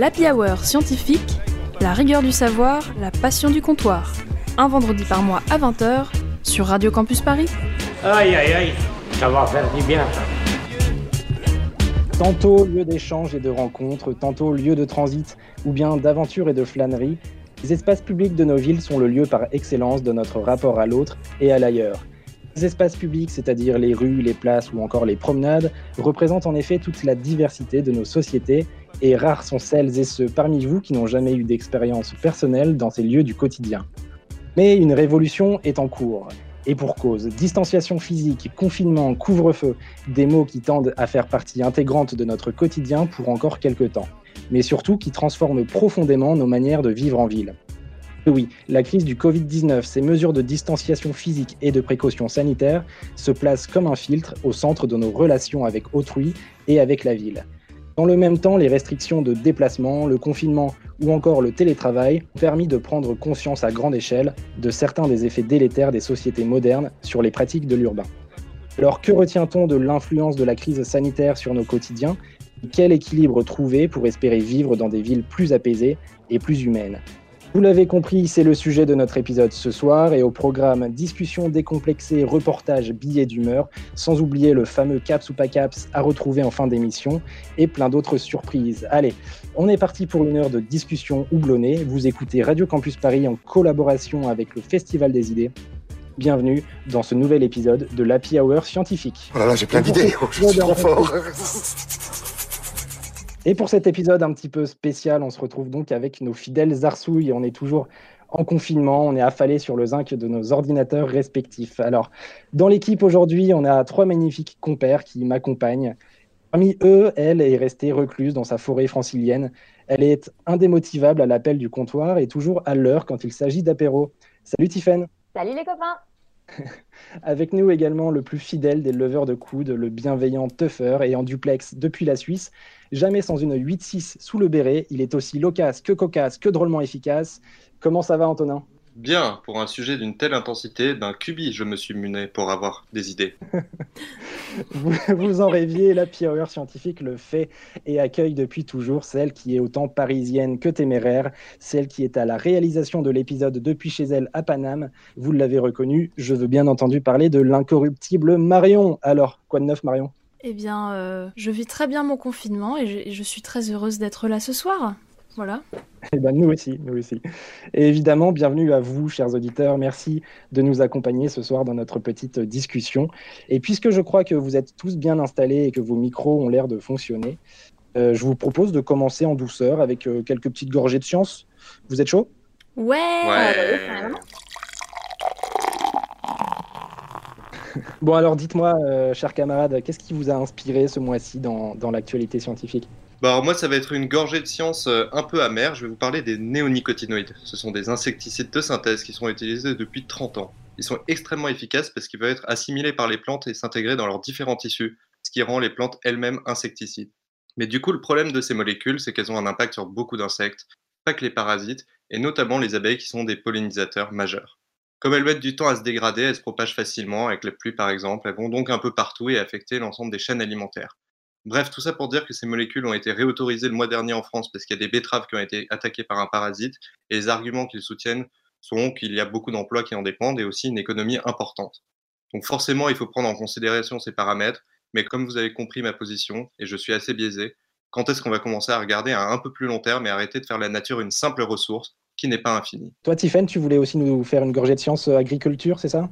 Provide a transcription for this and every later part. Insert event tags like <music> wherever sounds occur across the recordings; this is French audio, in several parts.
L'Happy Hour scientifique, la rigueur du savoir, la passion du comptoir. Un vendredi par mois à 20h sur Radio Campus Paris. Aïe aïe aïe, ça va faire du bien ça. Tantôt lieu d'échange et de rencontres, tantôt lieu de transit ou bien d'aventure et de flânerie, les espaces publics de nos villes sont le lieu par excellence de notre rapport à l'autre et à l'ailleurs. Les espaces publics, c'est-à-dire les rues, les places ou encore les promenades, représentent en effet toute la diversité de nos sociétés et rares sont celles et ceux parmi vous qui n'ont jamais eu d'expérience personnelle dans ces lieux du quotidien. Mais une révolution est en cours. Et pour cause, distanciation physique, confinement, couvre-feu, des mots qui tendent à faire partie intégrante de notre quotidien pour encore quelques temps, mais surtout qui transforment profondément nos manières de vivre en ville. Oui, la crise du Covid-19, ces mesures de distanciation physique et de précaution sanitaire se placent comme un filtre au centre de nos relations avec autrui et avec la ville. Dans le même temps, les restrictions de déplacement, le confinement ou encore le télétravail ont permis de prendre conscience à grande échelle de certains des effets délétères des sociétés modernes sur les pratiques de l'urbain. Alors que retient-on de l'influence de la crise sanitaire sur nos quotidiens? Quel équilibre trouver pour espérer vivre dans des villes plus apaisées et plus humaines? Vous l'avez compris, c'est le sujet de notre épisode ce soir et au programme discussion décomplexée, reportage, billets d'humeur, sans oublier le fameux caps ou pas caps à retrouver en fin d'émission et plein d'autres surprises. Allez, on est parti pour une heure de discussion houblonnée. Vous écoutez Radio Campus Paris en collaboration avec le Festival des idées. Bienvenue dans ce nouvel épisode de l'Happy Hour scientifique. Oh là là, j'ai plein d'idées, oh, je suis trop fort. <laughs> Et pour cet épisode un petit peu spécial, on se retrouve donc avec nos fidèles Arsouilles. On est toujours en confinement, on est affalé sur le zinc de nos ordinateurs respectifs. Alors, dans l'équipe aujourd'hui, on a trois magnifiques compères qui m'accompagnent. Parmi eux, elle est restée recluse dans sa forêt francilienne. Elle est indémotivable à l'appel du comptoir et toujours à l'heure quand il s'agit d'apéro. Salut Tiffaine Salut les copains <laughs> Avec nous également le plus fidèle des leveurs de coude, le bienveillant Tuffer et en duplex depuis la Suisse. Jamais sans une 8-6 sous le béret, il est aussi loquace que cocasse que drôlement efficace. Comment ça va Antonin? Bien, pour un sujet d'une telle intensité, d'un cubi, je me suis muné pour avoir des idées. <laughs> vous, vous, en rêviez, la Hour scientifique le fait et accueille depuis toujours celle qui est autant parisienne que téméraire, celle qui est à la réalisation de l'épisode depuis chez elle à Paname. Vous l'avez reconnu, je veux bien entendu parler de l'incorruptible Marion. Alors, quoi de neuf Marion? Eh bien, euh, je vis très bien mon confinement et je, et je suis très heureuse d'être là ce soir. Voilà. Eh ben, nous aussi, nous aussi. Et évidemment, bienvenue à vous, chers auditeurs. Merci de nous accompagner ce soir dans notre petite discussion. Et puisque je crois que vous êtes tous bien installés et que vos micros ont l'air de fonctionner, euh, je vous propose de commencer en douceur avec euh, quelques petites gorgées de science. Vous êtes chaud? Ouais, Ouais. Bon, alors dites-moi, euh, chers camarades, qu'est-ce qui vous a inspiré ce mois-ci dans, dans l'actualité scientifique? Bah alors moi, ça va être une gorgée de science euh, un peu amère. Je vais vous parler des néonicotinoïdes. Ce sont des insecticides de synthèse qui sont utilisés depuis 30 ans. Ils sont extrêmement efficaces parce qu'ils peuvent être assimilés par les plantes et s'intégrer dans leurs différents tissus, ce qui rend les plantes elles-mêmes insecticides. Mais du coup, le problème de ces molécules, c'est qu'elles ont un impact sur beaucoup d'insectes, pas que les parasites, et notamment les abeilles qui sont des pollinisateurs majeurs. Comme elles mettent du temps à se dégrader, elles se propagent facilement, avec la pluie par exemple, elles vont donc un peu partout et affecter l'ensemble des chaînes alimentaires. Bref, tout ça pour dire que ces molécules ont été réautorisées le mois dernier en France parce qu'il y a des betteraves qui ont été attaquées par un parasite, et les arguments qu'ils soutiennent sont qu'il y a beaucoup d'emplois qui en dépendent et aussi une économie importante. Donc forcément, il faut prendre en considération ces paramètres, mais comme vous avez compris ma position, et je suis assez biaisé, quand est-ce qu'on va commencer à regarder à un peu plus long terme et arrêter de faire la nature une simple ressource qui n'est pas infinie? Toi, Tiffaine, tu voulais aussi nous faire une gorgée de science euh, agriculture, c'est ça?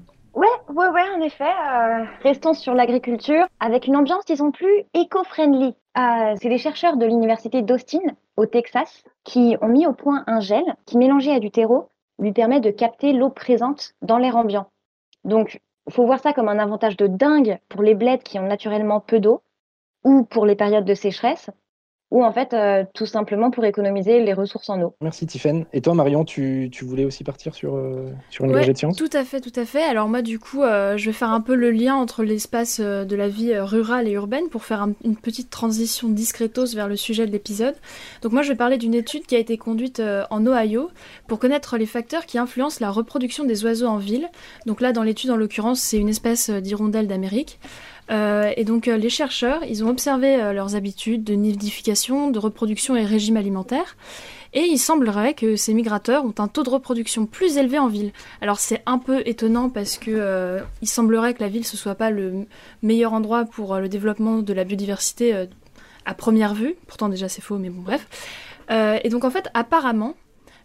Ouais, ouais, en effet. euh, restons sur l'agriculture avec une ambiance, disons, plus éco-friendly. Euh, c'est des chercheurs de l'université d'Austin, au Texas, qui ont mis au point un gel qui, mélangé à du terreau, lui permet de capter l'eau présente dans l'air ambiant. Donc, faut voir ça comme un avantage de dingue pour les bleds qui ont naturellement peu d'eau, ou pour les périodes de sécheresse, ou en fait, euh, tout simplement pour économiser les ressources en eau. Merci Tiffaine. Et toi, Marion, tu, tu voulais aussi partir sur, euh, sur une Ouais, de science? tout à fait, tout à fait. Alors moi, du coup, euh, je vais faire un peu le lien entre l'espace de la vie rurale et urbaine pour faire un- une petite transition discretos vers le sujet de l'épisode. Donc moi, je vais parler d'une étude qui a été conduite euh, en Ohio pour connaître les facteurs qui influencent la reproduction des oiseaux en ville. Donc là, dans l'étude, en l'occurrence, c'est une espèce d'hirondelle d'Amérique. Euh, et donc les chercheurs, ils ont observé leurs habitudes de nidification, de reproduction et régime alimentaire. Et il semblerait que ces migrateurs ont un taux de reproduction plus élevé en ville. Alors c'est un peu étonnant parce que il semblerait que la ville ce soit pas le meilleur endroit pour le développement de la biodiversité à première vue. Pourtant déjà c'est faux, mais bon bref. et donc en fait apparemment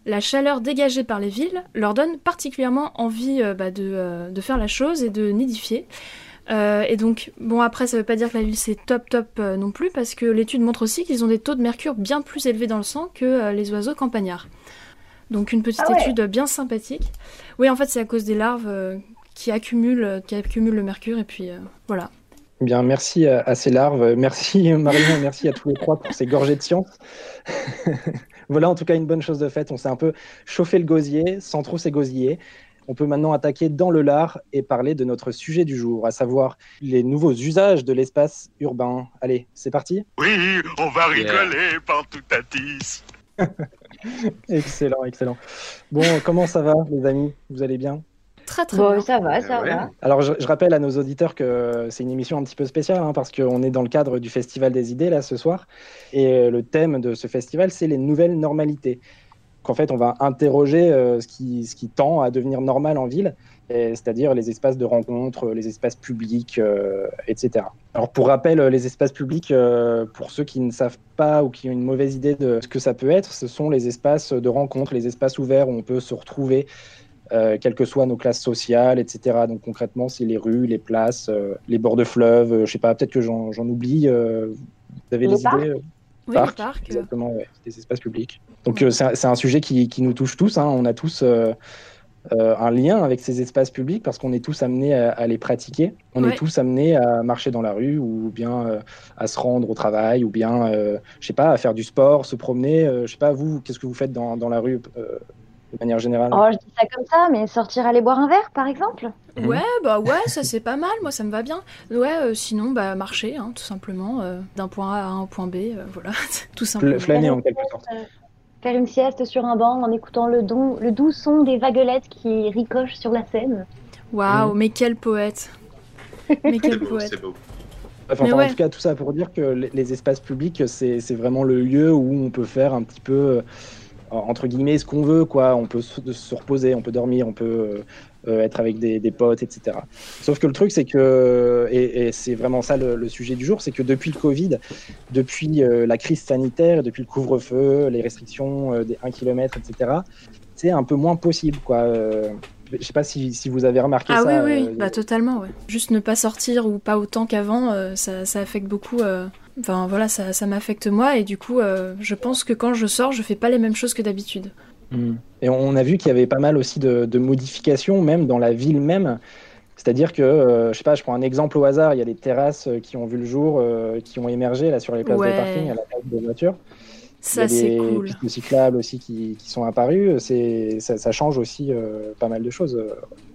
la chaleur dégagée par les villes leur donne particulièrement envie euh, bah, euh, de, faire la chose et de nidifier. Euh, et donc, bon, après, ça veut pas dire que la ville c'est top top non plus, parce que l'étude montre aussi qu'ils ont des taux de mercure bien plus élevés dans le sang que les oiseaux campagnards. Donc, une petite ah étude bien sympathique. Oui, en fait, c'est à cause des larves qui, accumulent, qui accumulent le mercure, et puis voilà. Bien, merci à, ces larves. <laughs> Merci Marion, merci à tous les trois pour ces gorgées de science. <laughs> voilà en tout cas une bonne chose de faite. On s'est un peu chauffé le gosier sans trop s'égosiller. On peut maintenant attaquer dans le lard et parler de notre sujet du jour, à savoir les nouveaux usages de l'espace urbain. Allez, c'est parti Oui, on va rigoler par tout à 10. <laughs> excellent, excellent. Bon, comment ça va les amis? Vous allez bien? Très très bien. Ça va, ça va. Alors je, rappelle à nos auditeurs que c'est une émission un petit peu spéciale hein, parce qu'on est dans le cadre du Festival des idées là ce soir et le thème de ce festival c'est les nouvelles normalités. Qu'en fait on va interroger euh, ce, qui, ce qui tend à devenir normal en ville, c'est-à-dire les espaces de rencontre, les espaces publics, euh, etc. Alors pour rappel, les espaces publics, pour ceux qui ne savent pas ou qui ont une mauvaise idée de ce que ça peut être, ce sont les espaces de rencontre, les espaces ouverts où on peut se retrouver euh, quelles que soient nos classes sociales, etc. Donc concrètement, c'est les rues, les places, euh, les bords de fleuves, euh, je sais pas, peut-être que j'en oublie. vous avez des idées oui, parcs, parcs exactement, ouais, des espaces publics. Donc c'est un, sujet qui, qui, nous touche tous. Hein. On a tous un lien avec ces espaces publics parce qu'on est tous amenés à, les pratiquer. On est tous amenés à marcher dans la rue ou bien à se rendre au travail ou bien, je sais pas, à faire du sport, se promener. je sais pas, vous, qu'est-ce que vous faites dans, dans la rue de manière générale? Oh, je dis ça comme ça, mais sortir aller boire un verre, par exemple? Ouais, bah ouais, ça c'est pas mal, moi ça me va bien. Ouais, euh, sinon, bah marcher, hein, tout simplement, euh, d'un point A à un point B, euh, voilà, <laughs> tout simplement. Flâner en quelque sorte. Faire une sieste sur un banc en écoutant le, don, le doux son des vaguelettes qui ricochent sur la scène. Waouh, mhm. mais quel poète <laughs> Mais quel poète beau. Enfin, En tout cas, tout ça pour dire que les, espaces publics, c'est vraiment le lieu où on peut faire un petit peu entre guillemets ce qu'on veut quoi on peut se, reposer on peut dormir on peut euh, être avec des, potes etc sauf que le truc c'est que et, c'est vraiment ça le, sujet du jour c'est que depuis le covid depuis euh, la crise sanitaire depuis le couvre-feu les restrictions euh, des 1 km etc c'est un peu moins possible quoi je sais pas si, si, vous avez remarqué ah ça. Ah oui, oui, bah, totalement. Ouais. Juste ne pas sortir ou pas autant qu'avant, ça, ça, affecte beaucoup Enfin voilà, ça, ça m'affecte moi et du coup, je pense que quand je sors, je fais pas les mêmes choses que d'habitude. Hmm. Et on a vu qu'il y avait pas mal aussi de, modifications, même dans la ville même. C'est-à-dire que, euh, je sais pas, je prends un exemple au hasard, il y a des terrasses euh, qui ont vu le jour, qui ont émergé là sur les places de parking à la place des voitures. Ça, c'est cool. Il y a des pistes cyclables aussi qui, qui sont apparues. Ça, ça change aussi pas mal de choses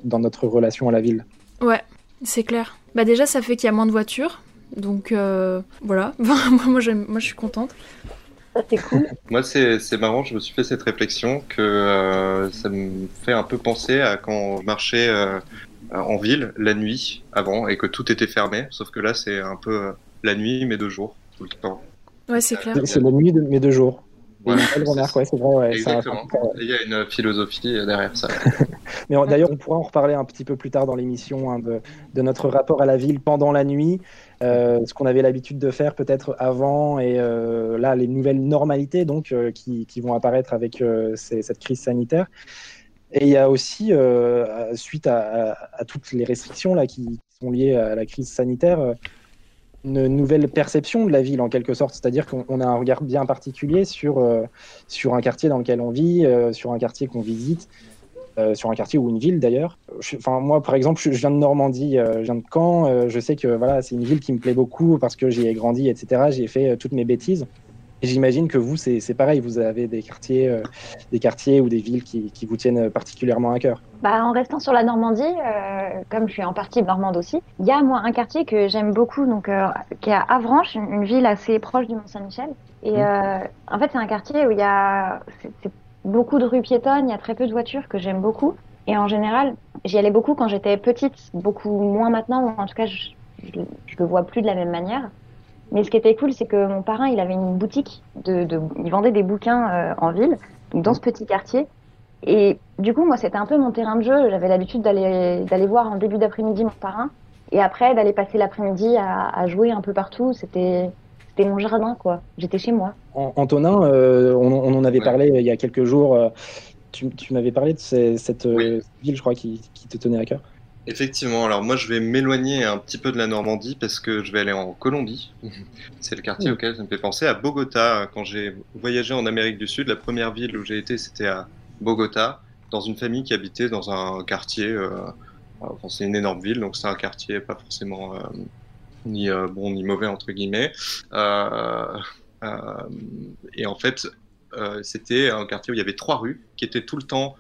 dans notre relation à la ville. Ouais, c'est clair. Bah déjà, ça fait qu'il y a moins de voitures. Donc euh, voilà, <laughs> moi, moi, moi je suis contente. <laughs> C'est cool. moi c'est marrant, je me suis fait cette réflexion que euh, ça me fait un peu penser à quand je marchais euh, en ville la nuit avant et que tout était fermé, sauf que là c'est un peu la nuit mais deux jours tout le temps. Ouais c'est clair. C'est la nuit mais deux jours. Ouais, c'est vrai. Exactement. Il y a une philosophie derrière ça. <laughs> Mais d'ailleurs, on pourra en reparler un petit peu plus tard dans l'émission hein, de, de, notre rapport à la ville pendant la nuit, euh, ce qu'on avait l'habitude de faire peut-être avant, et euh, là, les nouvelles normalités donc euh, qui, qui, vont apparaître avec cette crise sanitaire. Et il y a aussi, suite à, à, toutes les restrictions là, qui, sont liées à la crise sanitaire, une nouvelle perception de la ville en quelque sorte, c'est-à-dire qu'on a un regard bien particulier sur, sur un quartier dans lequel on vit, sur un quartier qu'on visite, euh, sur un quartier ou une ville d'ailleurs. Enfin moi par exemple, je, viens de Normandie, je viens de Caen, je sais que voilà c'est une ville qui me plaît beaucoup parce que j'y ai grandi, etc. J'y ai fait toutes mes bêtises. J'imagine que vous, c'est pareil, vous avez des quartiers, euh, des quartiers ou des villes qui, qui, vous tiennent particulièrement à cœur. Bah, en restant sur la Normandie, euh, comme je suis en partie normande aussi, il y a moi un quartier que j'aime beaucoup, donc euh, qui est à Avranches, une, ville assez proche du Mont-Saint-Michel. Et mmh. en fait, c'est un quartier où il y a beaucoup de rues piétonnes, il y a très peu de voitures que j'aime beaucoup. Et en général, j'y allais beaucoup quand j'étais petite, beaucoup moins maintenant, ou en tout cas, je, je le vois plus de la même manière. Mais ce qui était cool, c'est que mon parrain, il avait une boutique, de il vendait des bouquins euh, en ville, donc dans ce petit quartier. Et du coup, moi, c'était un peu mon terrain de jeu. J'avais l'habitude d'aller d'aller voir en début d'après-midi mon parrain, et après d'aller passer l'après-midi à, à jouer un peu partout. C'était c'était mon jardin, quoi. J'étais chez moi. An- Antonin, euh, on, on en avait Ouais. parlé il y a quelques jours. euh, tu tu m'avais parlé de ces- cette euh, Oui. ville, je crois, qui, qui te tenait à cœur. Effectivement, alors moi je vais m'éloigner un petit peu de la Normandie parce que je vais aller en Colombie. <laughs> C'est le quartier Mm. auquel ça me fait penser à Bogota. Quand j'ai voyagé en Amérique du Sud, la première ville où j'ai été c'était à Bogota, dans une famille qui habitait dans un quartier. euh, enfin, c'est une énorme ville, donc c'est un quartier pas forcément euh, ni euh, bon ni mauvais entre guillemets. Euh, euh, et en fait, c'était un quartier où il y avait trois rues qui étaient tout le temps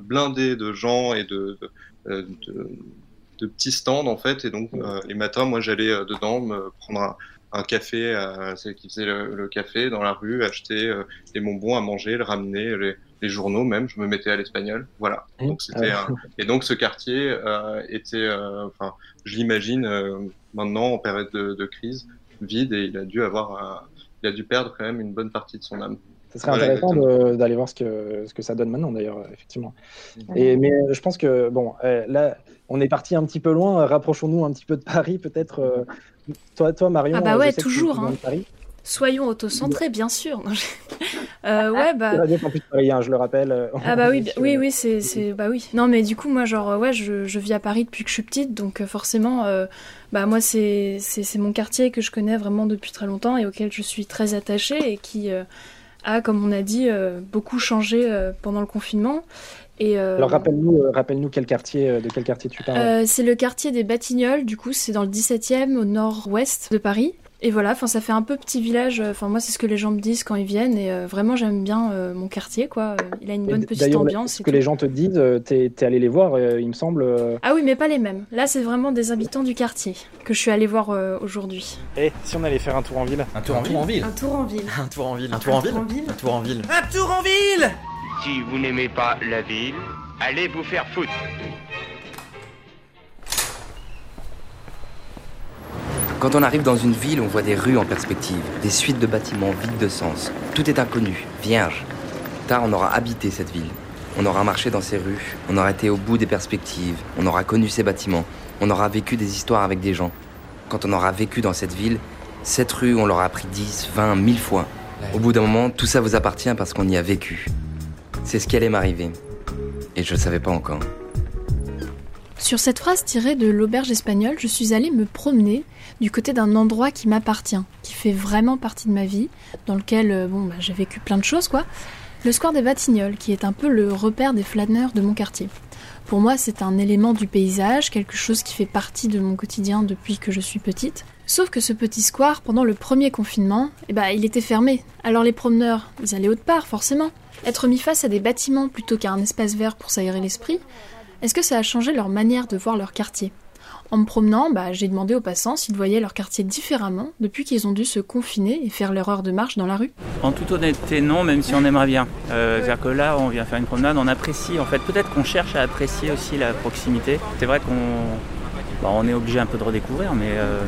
blindées de gens et de, de petits stands en fait et donc les matins moi j'allais dedans me prendre un, café à celle qui faisait le, café dans la rue acheter des bonbons à manger le ramener les, les journaux même je me mettais à l'espagnol voilà donc c'était un- et donc ce quartier euh, était euh, enfin je l'imagine euh, maintenant en période de, de crise vide et il a dû avoir un- il a dû perdre quand même une bonne partie de son âme Ce serait Voilà, intéressant d'aller voir ce que, ce que ça donne maintenant, d'ailleurs, effectivement. Mhm. Et, mais je pense que, bon, là, on est parti un petit peu loin. Rapprochons-nous un petit peu de Paris, peut-être. toi, toi, Marion. Ah bah ouais, toujours, hein. Paris. Soyons autocentrés, bien sûr. <laughs> Euh, ouais, bah. Campus Paris, hein, je le rappelle. euh, Ah bah oui, <laughs> oui, oui, c'est, c'est, bah oui. Non, mais du coup, moi, genre, ouais, je, je vis à Paris depuis que je suis petite, donc euh, forcément, euh, bah moi, c'est, c'est, c'est mon quartier que je connais vraiment depuis très longtemps et auquel je suis très attachée et qui euh, a, comme on a dit, beaucoup changé pendant le confinement. Et, euh, Alors rappelle-nous, euh, rappelle-nous quel quartier, euh, de quel quartier tu parles. c'est le quartier des Batignolles, du coup, c'est dans le 17e au nord-ouest de Paris. Et voilà, enfin, ça fait un peu petit village. Enfin, moi, c'est ce que les gens me disent quand ils viennent. Et euh, vraiment, j'aime bien euh, mon quartier, quoi. Il a une Et bonne petite ambiance. Ce et que tout. les gens te disent, euh, t'es es allé les voir, euh, il me semble. euh, Ah oui, mais pas les mêmes. Là, c'est vraiment des habitants du quartier que je suis allée voir euh, aujourd'hui. Eh, si on allait faire un tour en ville Un tour en ville Un tour en ville. Un tour en ville Un tour en ville Un tour en ville Un tour en ville Si vous n'aimez pas la ville, allez vous faire foutre. Quand on arrive dans une ville, on voit des rues en perspective, des suites de bâtiments vides de sens. Tout est inconnu, vierge. Tard, on aura habité cette ville. On aura marché dans ces rues, on aura été au bout des perspectives, on aura connu ces bâtiments, on aura vécu des histoires avec des gens. Quand on aura vécu dans cette ville, cette rue, on l'aura appris 10, 20, 1000 fois. Au bout d'un moment, tout ça vous appartient parce qu'on y a vécu. C'est ce qui allait m'arriver. Et je ne savais pas encore. Sur cette phrase tirée de l'auberge espagnole, je suis allée me promener du côté d'un endroit qui m'appartient, qui fait vraiment partie de ma vie, dans lequel euh, bon, bah, j'ai vécu plein de choses, quoi. Le square des Batignolles, qui est un peu le repère des flâneurs de mon quartier. Pour moi, c'est un élément du paysage, quelque chose qui fait partie de mon quotidien depuis que je suis petite. Sauf que ce petit square, pendant le premier confinement, eh ben, il était fermé. Alors les promeneurs, ils allaient autre part, forcément. Être mis face à des bâtiments plutôt qu'à un espace vert pour s'aérer l'esprit, est-ce que ça a changé leur manière de voir leur quartier? En me promenant, bah, j'ai demandé aux passants s'ils voyaient leur quartier différemment depuis qu'ils ont dû se confiner et faire leur heure de marche dans la rue. En toute honnêteté, non, même si on aimerait bien. Euh, C'est-à-dire que là, on vient faire une promenade, on apprécie. En fait, peut-être qu'on cherche à apprécier aussi la proximité. C'est vrai qu'on bah, on est obligé un peu de redécouvrir, mais euh,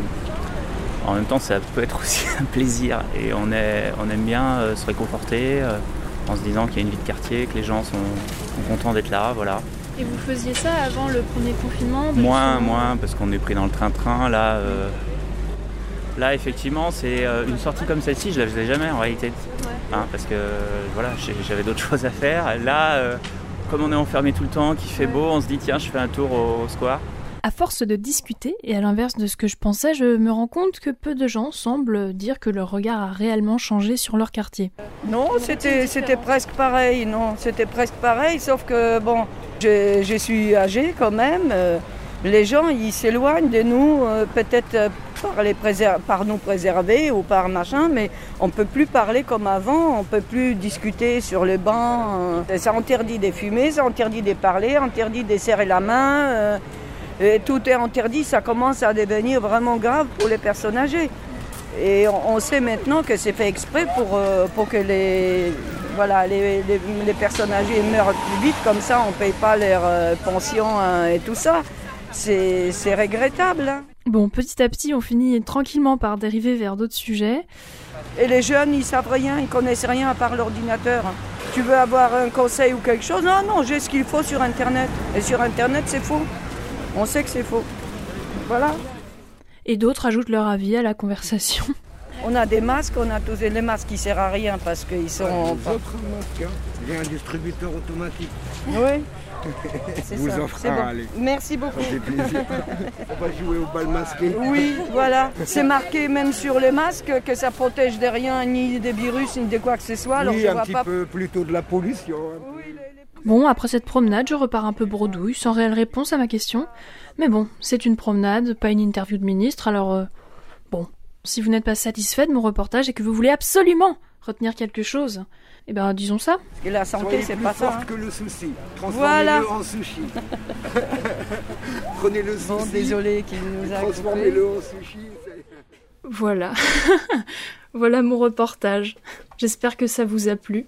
en même temps, ça peut être aussi <laughs> un plaisir. Et on, aime bien euh, se réconforter en se disant qu'il y a une vie de quartier, que les gens sont, sont contents d'être là, voilà. Et vous faisiez ça avant le premier confinement Moins, moins, parce qu'on est pris dans le train-train. Là, euh, là effectivement, c'est euh, une sortie comme celle-ci, je la faisais jamais en réalité. Hein, parce que voilà, j'avais d'autres <laughs> choses à faire. Là, euh, comme on est enfermé tout le temps, qu'il fait beau, on se dit tiens, je fais un tour au, au square. À force de discuter, et à l'inverse de ce que je pensais, je me rends compte que peu de gens semblent dire que leur regard a réellement changé sur leur quartier. Non, c'était presque pareil, non, c'était presque pareil, sauf que bon, je, suis âgée quand même. euh, les gens, ils s'éloignent de nous, euh, peut-être euh, par, les par nous préserver ou par machin, mais on peut plus parler comme avant, on peut plus discuter sur le banc. ça interdit de fumer, ça interdit de parler, interdit de serrer la main. Et tout est interdit, ça commence à devenir vraiment grave pour les personnes âgées. Et on, on sait maintenant que c'est fait exprès pour, euh, pour que les, voilà, les, les- les personnes âgées meurent plus vite, comme ça on ne paye pas leur euh, pension hein, et tout ça. C'est c'est regrettable. hein. Bon, petit à petit, on finit tranquillement par dériver vers d'autres sujets. Et les jeunes, ils savent rien, ils connaissent rien à part l'ordinateur. Tu veux avoir un conseil ou quelque chose? Non, non, j'ai ce qu'il faut sur Internet. Et sur Internet, c'est faux. On sait que c'est faux. Voilà. Et d'autres ajoutent leur avis à la conversation. <laughs> On a des masques, on a tous les masques qui servent à rien parce qu'ils sont. Les autres masques, hein. Il y a un distributeur automatique. Oui. <laughs> C'est Vous ça. bon. allez. Merci beaucoup. Ça fait plaisir. <laughs> On va jouer au bal masqué. Oui, voilà. C'est marqué même sur les masques que ça protège des rien, ni des virus, ni de quoi que ce soit. Alors oui, je un vois petit pas. peu plutôt de la pollution. hein. Bon, après cette promenade, je repars un peu bredouille, sans réelle réponse à ma question. Mais bon, c'est une promenade, pas une interview de ministre, alors euh, bon. Si vous n'êtes pas satisfait de mon reportage et que vous voulez absolument retenir quelque chose, eh ben disons ça. Et la santé, c'est pas ça. hein. que le souci. Voilà. Transformez-le en sushi. <laughs> Prenez le Bon, souci. désolé qu'il nous a Transformez-le en sushi. Voilà. <laughs> voilà mon reportage. J'espère que ça vous a plu.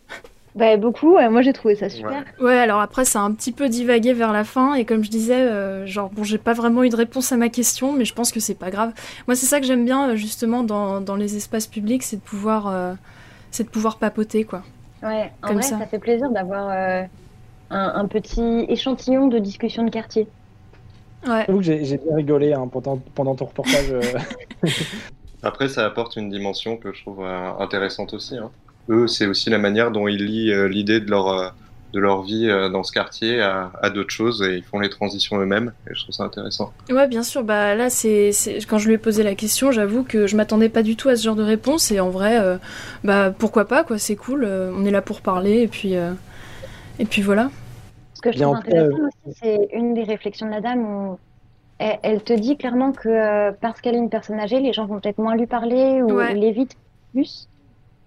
Bah, beaucoup, ouais, moi j'ai trouvé ça super. Ouais, alors après, ça a un petit peu divagué vers la fin, et comme je disais, euh, genre, bon, j'ai pas vraiment eu de réponse à ma question, mais je pense que c'est pas grave. Moi, c'est ça que j'aime bien, euh, justement, dans, dans les espaces publics, c'est de pouvoir, euh, c'est de pouvoir papoter, quoi. Ouais, en Comme vrai, ça. ça. fait plaisir d'avoir euh, un, un petit échantillon de discussion de quartier. Ouais. J'avoue que j'ai j'ai bien rigolé hein, pendant, pendant ton reportage. euh. <laughs> <laughs> Après, ça apporte une dimension que je trouve euh, intéressante aussi. hein. Eux, c'est aussi la manière dont ils lient euh, l'idée de leur, euh, de leur vie euh, dans ce quartier à, à d'autres choses et ils font les transitions eux-mêmes. Et je trouve ça intéressant. Ouais, bien sûr. Bah là, c'est quand je lui ai posé la question, j'avoue que je m'attendais pas du tout à ce genre de réponse. Et en vrai, euh, bah pourquoi pas quoi. C'est cool. euh, on est là pour parler et puis euh, et puis voilà. Ce que je trouve intéressant aussi, c'est une des réflexions de la dame où elle, elle te dit clairement que parce qu'elle est une personne âgée, les gens vont peut-être moins lui parler ou Ouais. l'évitent plus.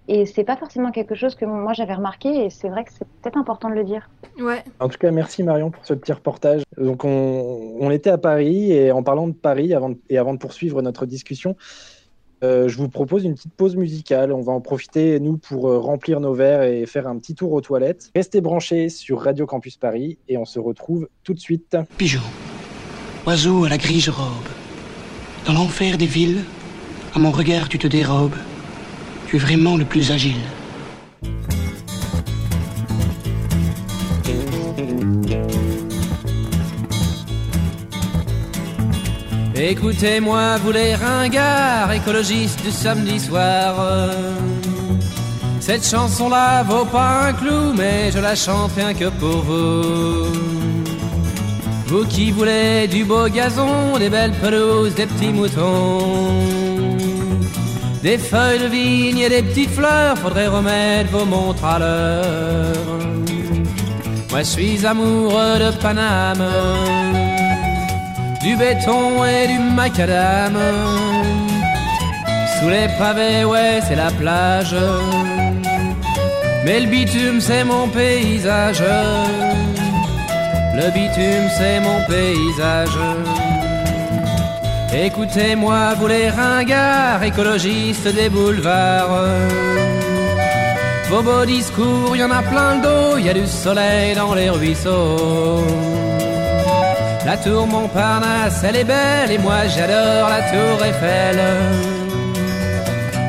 Et c'est pas forcément quelque chose que moi j'avais remarqué et c'est vrai que c'est peut-être important de le dire. Ouais. En tout cas, merci Marion pour ce petit reportage. Donc, on, on était à Paris et en parlant de Paris, avant de- et avant de poursuivre notre discussion, euh, je vous propose une petite pause musicale. On va en profiter, nous, pour euh, remplir nos verres et faire un petit tour aux toilettes. Restez branchés sur Radio Campus Paris et on se retrouve tout de suite. Pigeon, oiseau à la grise robe, dans l'enfer des villes, à mon regard tu te dérobes. Tu es vraiment le plus agile. Écoutez-moi, vous les ringards, écologistes du samedi soir. Cette chanson-là vaut pas un clou, mais je la chante rien que pour vous. Vous qui voulez du beau gazon, des belles pelouses, des petits moutons. Des feuilles de vigne et des petites fleurs, faudrait remettre vos montres à l'heure. Moi je suis amoureux de Paname du béton et du macadam. Sous les pavés, ouais, c'est la plage. Mais le bitume, c'est mon paysage. Le bitume, c'est mon paysage. Écoutez-moi, vous les ringards, écologistes des boulevards. Vos beaux discours, y en a plein le dos, y a du soleil dans les ruisseaux. La tour Montparnasse, elle est belle et moi j'adore la tour Eiffel.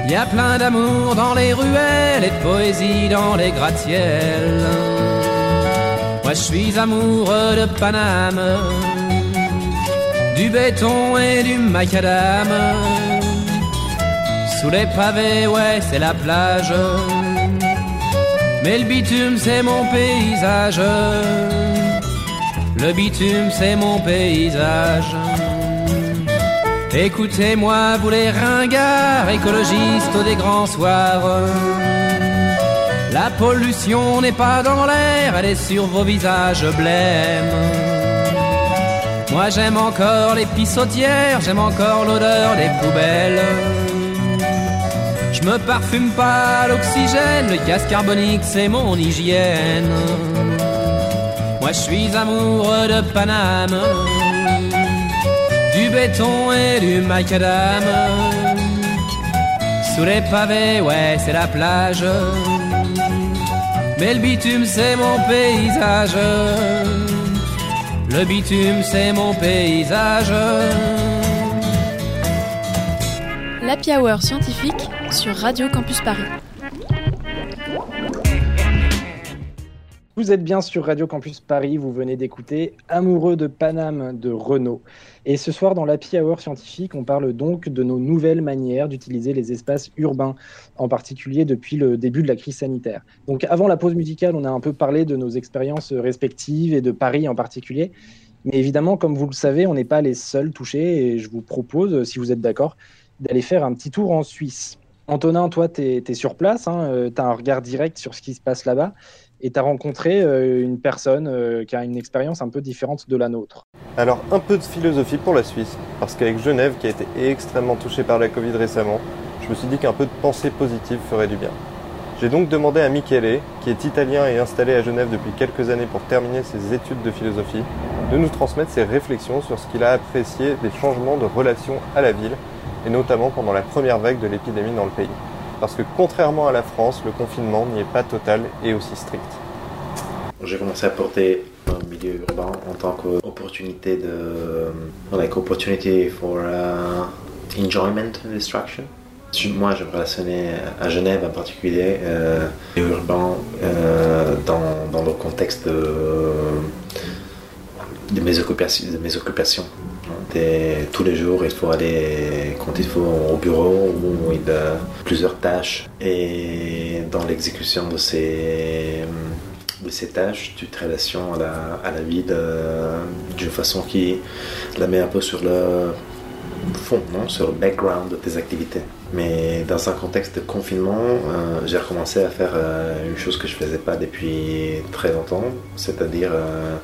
Il y a plein d'amour dans les ruelles et de poésie dans les gratte-ciels. Moi je suis amoureux de Paname, du béton et du macadam. Sous les pavés, ouais, c'est la plage. Mais le bitume, c'est mon paysage. Le bitume, c'est mon paysage. Écoutez-moi, vous les ringards, écologistes des grands soirs. La pollution n'est pas dans l'air, elle est sur vos visages blêmes. Moi j'aime encore les pissotières, j'aime encore l'odeur des poubelles. Je me parfume pas l'oxygène, le gaz carbonique c'est mon hygiène. Moi je suis amoureux de Paname, du béton et du macadam. Sous les pavés, ouais, c'est la plage. Mais le bitume, c'est mon paysage. Le bitume, c'est mon paysage. L'Happy Hour scientifique sur Radio Campus Paris. Vous êtes bien sur Radio Campus Paris, vous venez d'écouter Amoureux de Paname de Renault. Et ce soir, dans l'Happy Hour scientifique, on parle donc de nos nouvelles manières d'utiliser les espaces urbains, en particulier depuis le début de la crise sanitaire. Donc avant la pause musicale, on a un peu parlé de nos expériences respectives et de Paris en particulier. Mais évidemment, comme vous le savez, on n'est pas les seuls touchés et je vous propose, si vous êtes d'accord, d'aller faire un petit tour en Suisse. Antonin, toi, tu es, sur place, hein, tu as un regard direct sur ce qui se passe là-bas et tu as rencontré euh, une personne euh, qui a une expérience un peu différente de la nôtre. Alors un peu de philosophie pour la Suisse, parce qu'avec Genève qui a été extrêmement touchée par la Covid récemment, je me suis dit qu'un peu de pensée positive ferait du bien. J'ai donc demandé à Michele, qui est italien et installé à Genève depuis quelques années pour terminer ses études de philosophie, de nous transmettre ses réflexions sur ce qu'il a apprécié des changements de relation à la ville, et notamment pendant la première vague de l'épidémie dans le pays parce que contrairement à la France, le confinement n'y est pas total et aussi strict. J'ai commencé à porter un milieu urbain en tant qu'opportunité de like opportunity for uh, enjoyment and distraction. Moi, je me relationnais à Genève en particulier, euh, urbain, euh, dans, dans, le contexte de, de mes occupations tous les jours, il faut aller quand il faut au bureau où il a plusieurs tâches. Et dans l'exécution de ces, de ces tâches, tu te relations à la, à la vie d'une façon qui la met un peu sur le fond, non? Sur le background de tes activités. Mais dans un contexte de confinement, euh, j'ai recommencé à faire euh, une chose que je ne faisais pas depuis très longtemps, c'est-à-dire euh,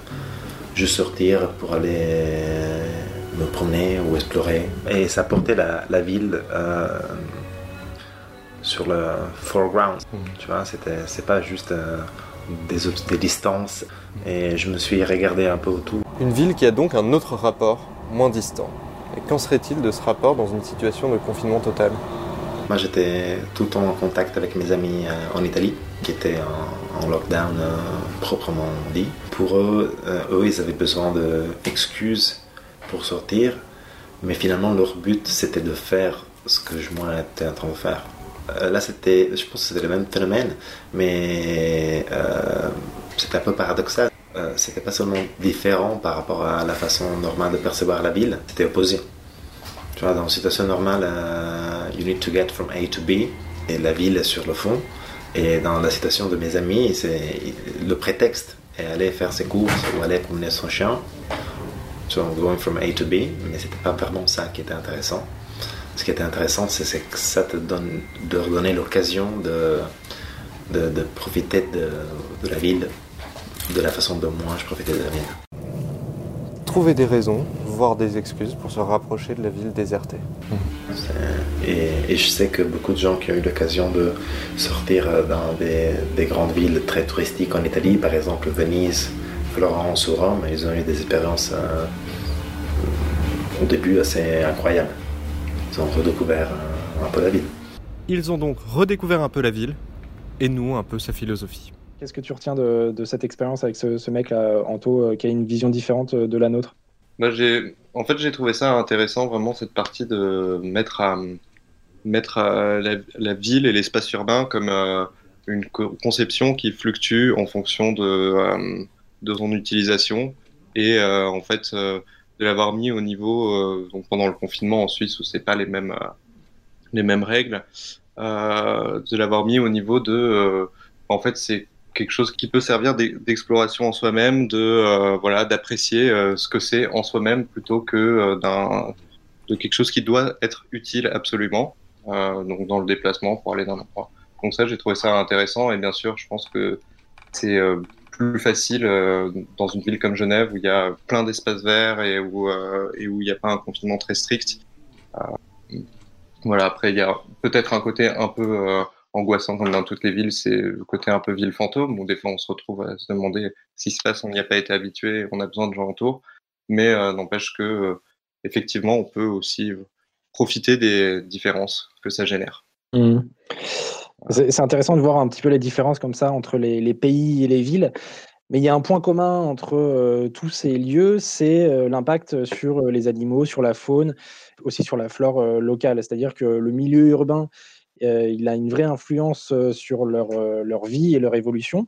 juste sortir pour aller me promener ou explorer. Et ça portait la, la ville euh, sur le foreground. Mm. Tu vois, c'était, c'est pas juste euh, des, des distances. Et je me suis regardé un peu autour. Une ville qui a donc un autre rapport, moins distant. Et qu'en serait-il de ce rapport dans une situation de confinement total? Moi, j'étais tout le temps en contact avec mes amis euh, en Italie, qui étaient en, lockdown proprement dit. Pour eux, eux, ils avaient besoin d'excuses sortir, mais finalement leur but c'était de faire ce que moi j'étais en train de faire. Euh, là c'était, je pense que c'était le même phénomène, mais euh, c'était un peu paradoxal. Euh, c'était pas seulement différent par rapport à la façon normale de percevoir la ville, c'était opposé. Tu vois, dans une situation normale, you need to get from A to B, et la ville est sur le fond. Et dans la situation de mes amis, c'est le prétexte est aller faire ses courses ou aller promener son chien so going from A to B, mais c'était pas vraiment ça qui était intéressant. Ce qui était intéressant, c'est que ça te donne, de redonner l'occasion de, de, profiter de, de, la ville de la façon dont moi je profitais de la ville. Trouver des raisons, voire des excuses pour se rapprocher de la ville désertée. Et, et, je sais que beaucoup de gens qui ont eu l'occasion de sortir dans des, des grandes villes très touristiques en Italie, par exemple Venise, Florence ou Rome, ils ont eu des expériences euh, au début assez incroyables. Ils ont redécouvert euh, un peu la ville. Ils ont donc redécouvert un peu la ville et nous un peu sa philosophie. Qu'est-ce que tu retiens de, cette expérience avec ce, mec-là, Anto, euh, qui a une vision différente de la nôtre? Bah, En fait, j'ai trouvé ça intéressant, vraiment, cette partie de mettre, à, mettre la, ville et l'espace urbain comme une conception qui fluctue en fonction de, de son utilisation et euh, en fait euh, de l'avoir mis au niveau euh, donc pendant le confinement en Suisse où c'est pas les mêmes les mêmes règles de l'avoir mis au niveau de en fait c'est quelque chose qui peut servir d'exploration en soi-même, de voilà, d'apprécier ce que c'est en soi-même plutôt que d'un de quelque chose qui doit être utile absolument, donc dans le déplacement pour aller d'un endroit. Donc ça, j'ai trouvé ça intéressant et bien sûr, je pense que c'est plus facile euh, dans une ville comme Genève où il y a plein d'espaces verts et où euh, il n'y a pas un confinement très strict. Euh, voilà. Après, il y a peut-être un côté un peu angoissant comme dans toutes les villes, c'est le côté un peu ville fantôme où des fois on se retrouve à se demander ce qui se passe, on n'y a pas été habitué, on a besoin de gens autour. Mais n'empêche que effectivement, on peut aussi profiter des différences que ça génère. Mmh. C'est intéressant de voir un petit peu les différences comme ça entre les, pays et les villes. Mais il y a un point commun entre tous ces lieux, c'est l'impact sur les animaux, sur la faune, aussi sur la flore locale. C'est-à-dire que le milieu urbain, il a une vraie influence sur leur vie et leur évolution.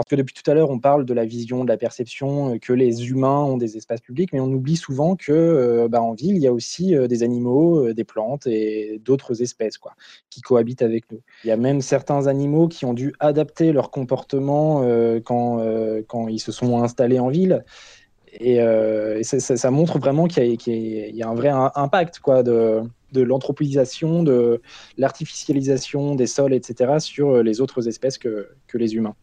Parce que depuis tout à l'heure, on parle de la vision, de la perception, que les humains ont des espaces publics, mais on oublie souvent que bah, en ville, il y a aussi des animaux, des plantes et d'autres espèces quoi, qui cohabitent avec nous. Il y a même certains animaux qui ont dû adapter leur comportement quand, quand ils se sont installés en ville. Et, ça, montre vraiment qu'il y, a un vrai impact quoi, de, l'anthropisation, de l'artificialisation des sols, etc., sur les autres espèces que les humains.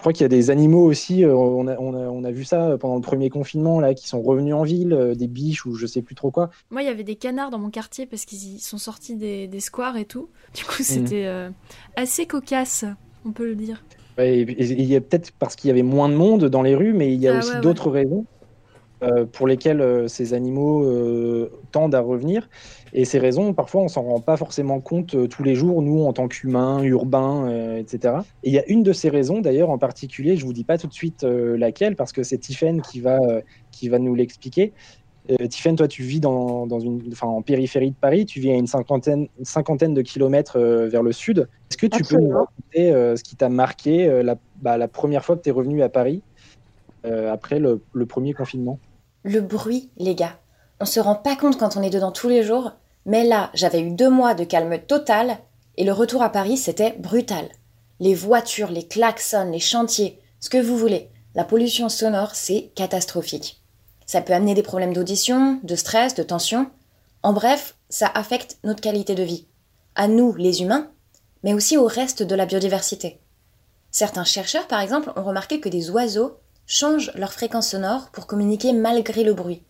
Je crois qu'il y a des animaux aussi, euh, on a, on, a, vu ça pendant le premier confinement, là, qui sont revenus en ville, euh, des biches ou je sais plus trop quoi. Moi, il y avait des canards dans mon quartier parce qu'ils sont sortis des, des, squares et tout. Du coup, c'était euh, assez cocasse, on peut le dire. il y a peut-être parce qu'il y avait moins de monde dans les rues, mais il y a ah aussi d'autres raisons. Euh, pour lesquels euh, ces animaux euh, tendent à revenir. Et ces raisons, parfois, on s'en rend pas forcément compte tous les jours, nous, en tant qu'humains, urbains, etc. Et il y a une de ces raisons, d'ailleurs, en particulier, je vous dis pas tout de suite laquelle, parce que c'est Tiffen qui va, qui va nous l'expliquer. Tiffen, toi, tu vis dans, dans une, en périphérie de Paris, tu vis à une cinquantaine, cinquantaine de kilomètres vers le sud. Est-ce que tu peux nous raconter ce qui t'a marqué la, bah, la, première fois que tu es revenu à Paris après le, le premier confinement? Le bruit, les gars. On se rend pas compte quand on est dedans tous les jours, mais là, j'avais eu deux mois de calme total, et le retour à Paris, c'était brutal. Les voitures, les klaxons, les chantiers, ce que vous voulez. La pollution sonore, c'est catastrophique. Ça peut amener des problèmes d'audition, de stress, de tension. En bref, ça affecte notre qualité de vie. À nous, les humains, mais aussi au reste de la biodiversité. Certains chercheurs, par exemple, ont remarqué que des oiseaux changent leur fréquence sonore pour communiquer malgré le bruit,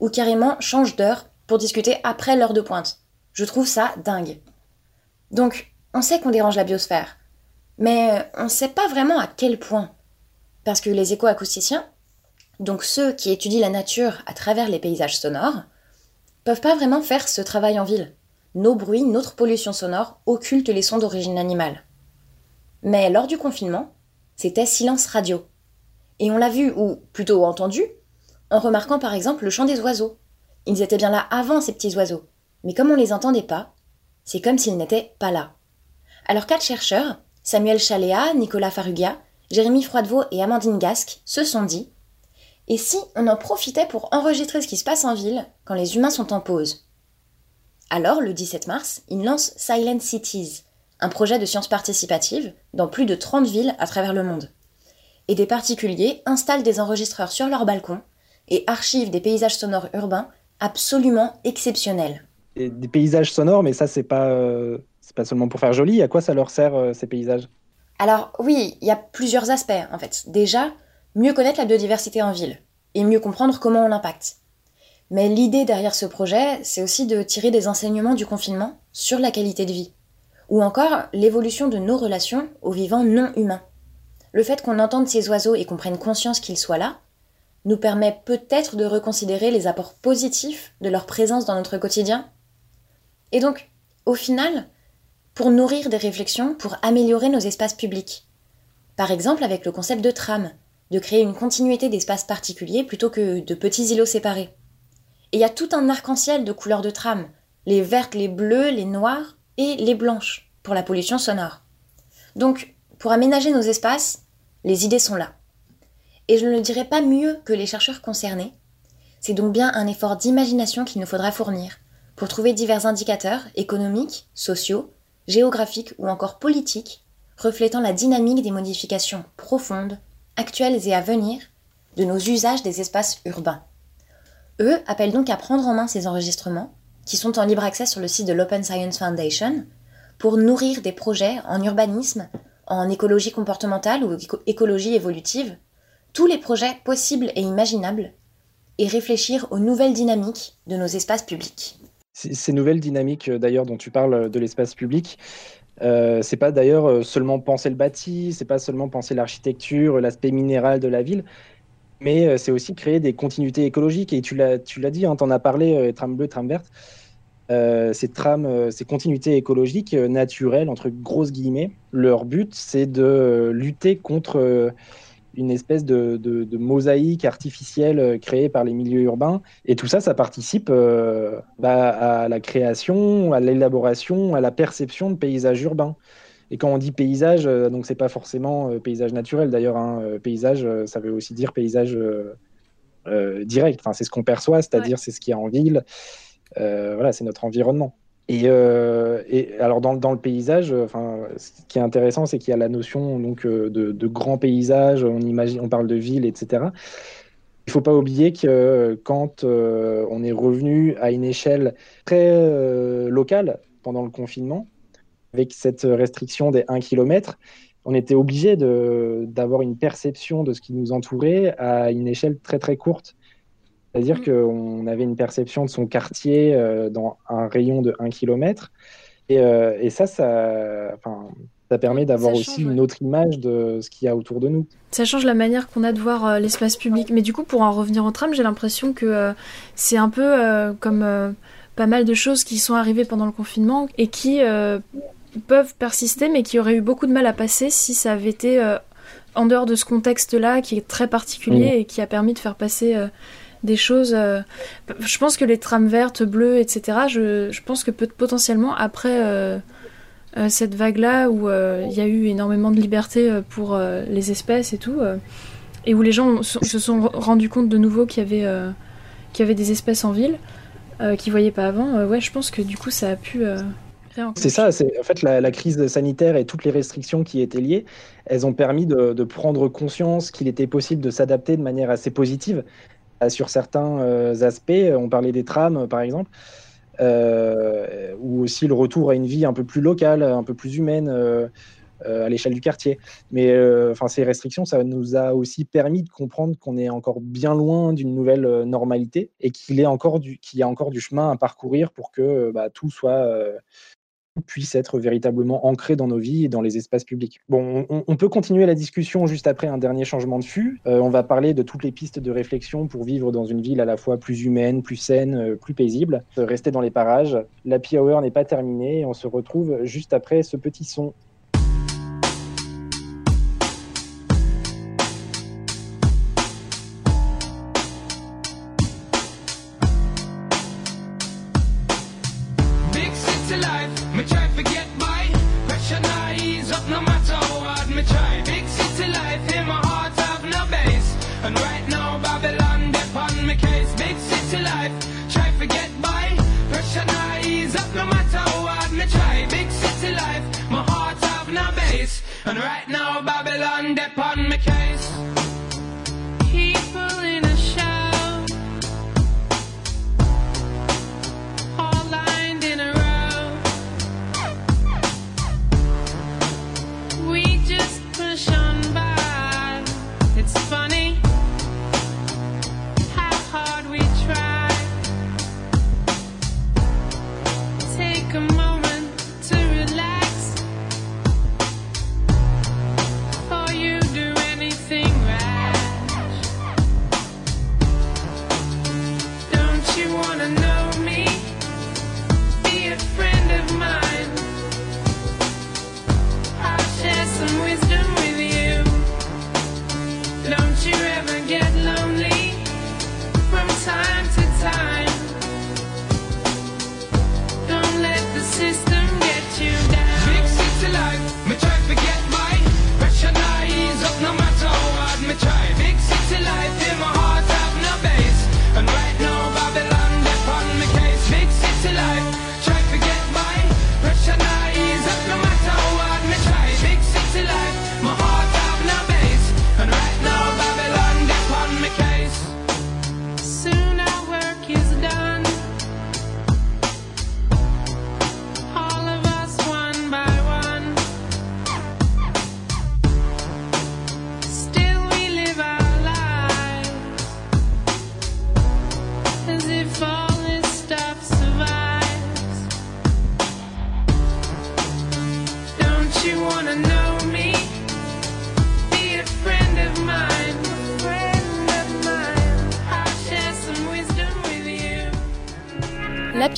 ou carrément changent d'heure pour discuter après l'heure de pointe. Je trouve ça dingue. Donc, on sait qu'on dérange la biosphère, mais on ne sait pas vraiment à quel point. Parce que les écoacousticiens, donc ceux qui étudient la nature à travers les paysages sonores, peuvent pas vraiment faire ce travail en ville. Nos bruits, notre pollution sonore occultent les sons d'origine animale. Mais lors du confinement, c'était silence radio. Et on l'a vu, ou plutôt entendu, en remarquant par exemple le chant des oiseaux. Ils étaient bien là avant ces petits oiseaux, mais comme on les entendait pas, c'est comme s'ils n'étaient pas là. Alors quatre chercheurs, Samuel Chaléa, Nicolas Farugia, Jérémy Froidevaux et Amandine Gasque, se sont dit Et si on en profitait pour enregistrer ce qui se passe en ville quand les humains sont en pause? Alors, le 17 mars, ils lancent Silent Cities, un projet de science participative dans plus de 30 villes à travers le monde. Et des particuliers installent des enregistreurs sur leur balcon et archivent des paysages sonores urbains absolument exceptionnels. des paysages sonores, mais ça, c'est pas, euh, c'est pas seulement pour faire joli. À quoi ça leur sert, euh, ces paysages? Alors, oui, il y a plusieurs aspects, en fait. Déjà, mieux connaître la biodiversité en ville et mieux comprendre comment on l'impacte. Mais l'idée derrière ce projet, c'est aussi de tirer des enseignements du confinement sur la qualité de vie, ou encore l'évolution de nos relations aux vivants non humains. Le fait qu'on entende ces oiseaux et qu'on prenne conscience qu'ils soient là nous permet peut-être de reconsidérer les apports positifs de leur présence dans notre quotidien. Et donc, au final, pour nourrir des réflexions pour améliorer nos espaces publics. Par exemple avec le concept de tram, de créer une continuité d'espaces particuliers plutôt que de petits îlots séparés. Et il y a tout un arc-en-ciel de couleurs de tram, les vertes, les bleues, les noires et les blanches pour la pollution sonore. Donc, pour aménager nos espaces, les idées sont là. Et je ne le dirais pas mieux que les chercheurs concernés. C'est donc bien un effort d'imagination qu'il nous faudra fournir pour trouver divers indicateurs économiques, sociaux, géographiques ou encore politiques reflétant la dynamique des modifications profondes, actuelles et à venir de nos usages des espaces urbains. Eux appellent donc à prendre en main ces enregistrements, qui sont en libre accès sur le site de l'Open Science Foundation, pour nourrir des projets en urbanisme, en écologie comportementale ou écologie évolutive, tous les projets possibles et imaginables, et réfléchir aux nouvelles dynamiques de nos espaces publics. Ces nouvelles dynamiques, euh, d'ailleurs, dont tu parles euh, de l'espace public, euh, c'est pas d'ailleurs euh, seulement penser le bâti, c'est pas seulement penser l'architecture, l'aspect minéral de la ville, mais c'est aussi créer des continuités écologiques. Et tu l'as, dit, hein, tu en as parlé, tram bleu, tram verte. Ces trames, ces continuités écologiques naturelles, entre grosses guillemets, leur but, c'est de lutter contre une espèce de, de, mosaïque artificielle euh, créée par les milieux urbains. Et tout ça, ça participe euh, bah, à la création, à l'élaboration, à la perception de paysages urbains. Et quand on dit paysage, euh, donc c'est pas forcément paysage naturel d'ailleurs. Hein, paysage, ça veut aussi dire paysage direct. Enfin, c'est ce qu'on perçoit, c'est-à-dire c'est ce qu'il y a en ville. voilà, c'est notre environnement. Euh, et, alors dans, dans, le paysage, euh, enfin, ce qui est intéressant, c'est qu'il y a la notion donc euh, de, de grand paysage. On imagine, on parle de ville, etc. Il ne faut pas oublier que quand on est revenu à une échelle très locale pendant le confinement, avec cette restriction des 1 km, on était obligé d'avoir une perception de ce qui nous entourait à une échelle très très courte. C'est-à-dire mm. qu'on avait une perception de son quartier euh, dans un rayon de 1 km. Et, euh, et ça, ça, ça permet d'avoir aussi une autre image de ce qu'il y a autour de nous. Ça change la manière qu'on a de voir euh, l'espace public. Mais du coup, pour en revenir au tram, j'ai l'impression que c'est un peu comme pas mal de choses qui sont arrivées pendant le confinement et qui peuvent persister, mais qui auraient eu beaucoup de mal à passer si ça avait été en dehors de ce contexte-là, qui est très particulier mm. et qui a permis de faire passer des choses. Euh, je pense que les trames vertes, bleues, etc. Je, pense que peut, potentiellement après euh, euh, cette vague-là où il y a eu énormément de liberté pour les espèces et tout, et où les gens se sont rendus compte de nouveau qu'il y avait qu'il y avait des espèces en ville qu'ils voyaient pas avant. ouais, je pense que du coup ça a pu c'est ça, c'est en fait la, crise sanitaire et toutes les restrictions qui étaient liées, elles ont permis de, prendre conscience qu'il était possible de s'adapter de manière assez positive sur certains euh, aspects. On parlait des trams, par exemple. Euh, ou aussi le retour à une vie un peu plus locale, un peu plus humaine à l'échelle du quartier. Mais enfin, ces restrictions, ça nous a aussi permis de comprendre qu'on est encore bien loin d'une nouvelle normalité et qu'il y a encore du chemin à parcourir pour que bah, tout soit puisse être véritablement ancré dans nos vies et dans les espaces publics. Bon, on, peut continuer la discussion juste après un dernier changement de fût. Euh, on va parler de toutes les pistes de réflexion pour vivre dans une ville à la fois plus humaine, plus saine, euh, plus paisible. Rester dans les parages. La hour n'est pas terminée. On se retrouve juste après ce petit son. And right now Babylon depend me case.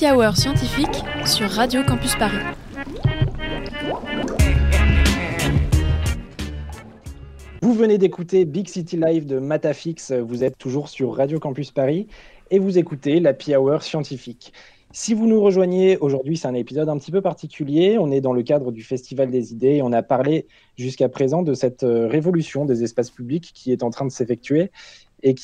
Hour scientifique sur Radio Campus Paris. Vous venez d'écouter Big City Live de Matafix. Vous êtes toujours sur Radio Campus Paris et vous écoutez la Hour scientifique. Si vous nous rejoignez aujourd'hui, c'est un épisode un petit peu particulier. On est dans le cadre du Festival des idées et on a parlé jusqu'à présent de cette euh, révolution des espaces publics qui est en train de s'effectuer et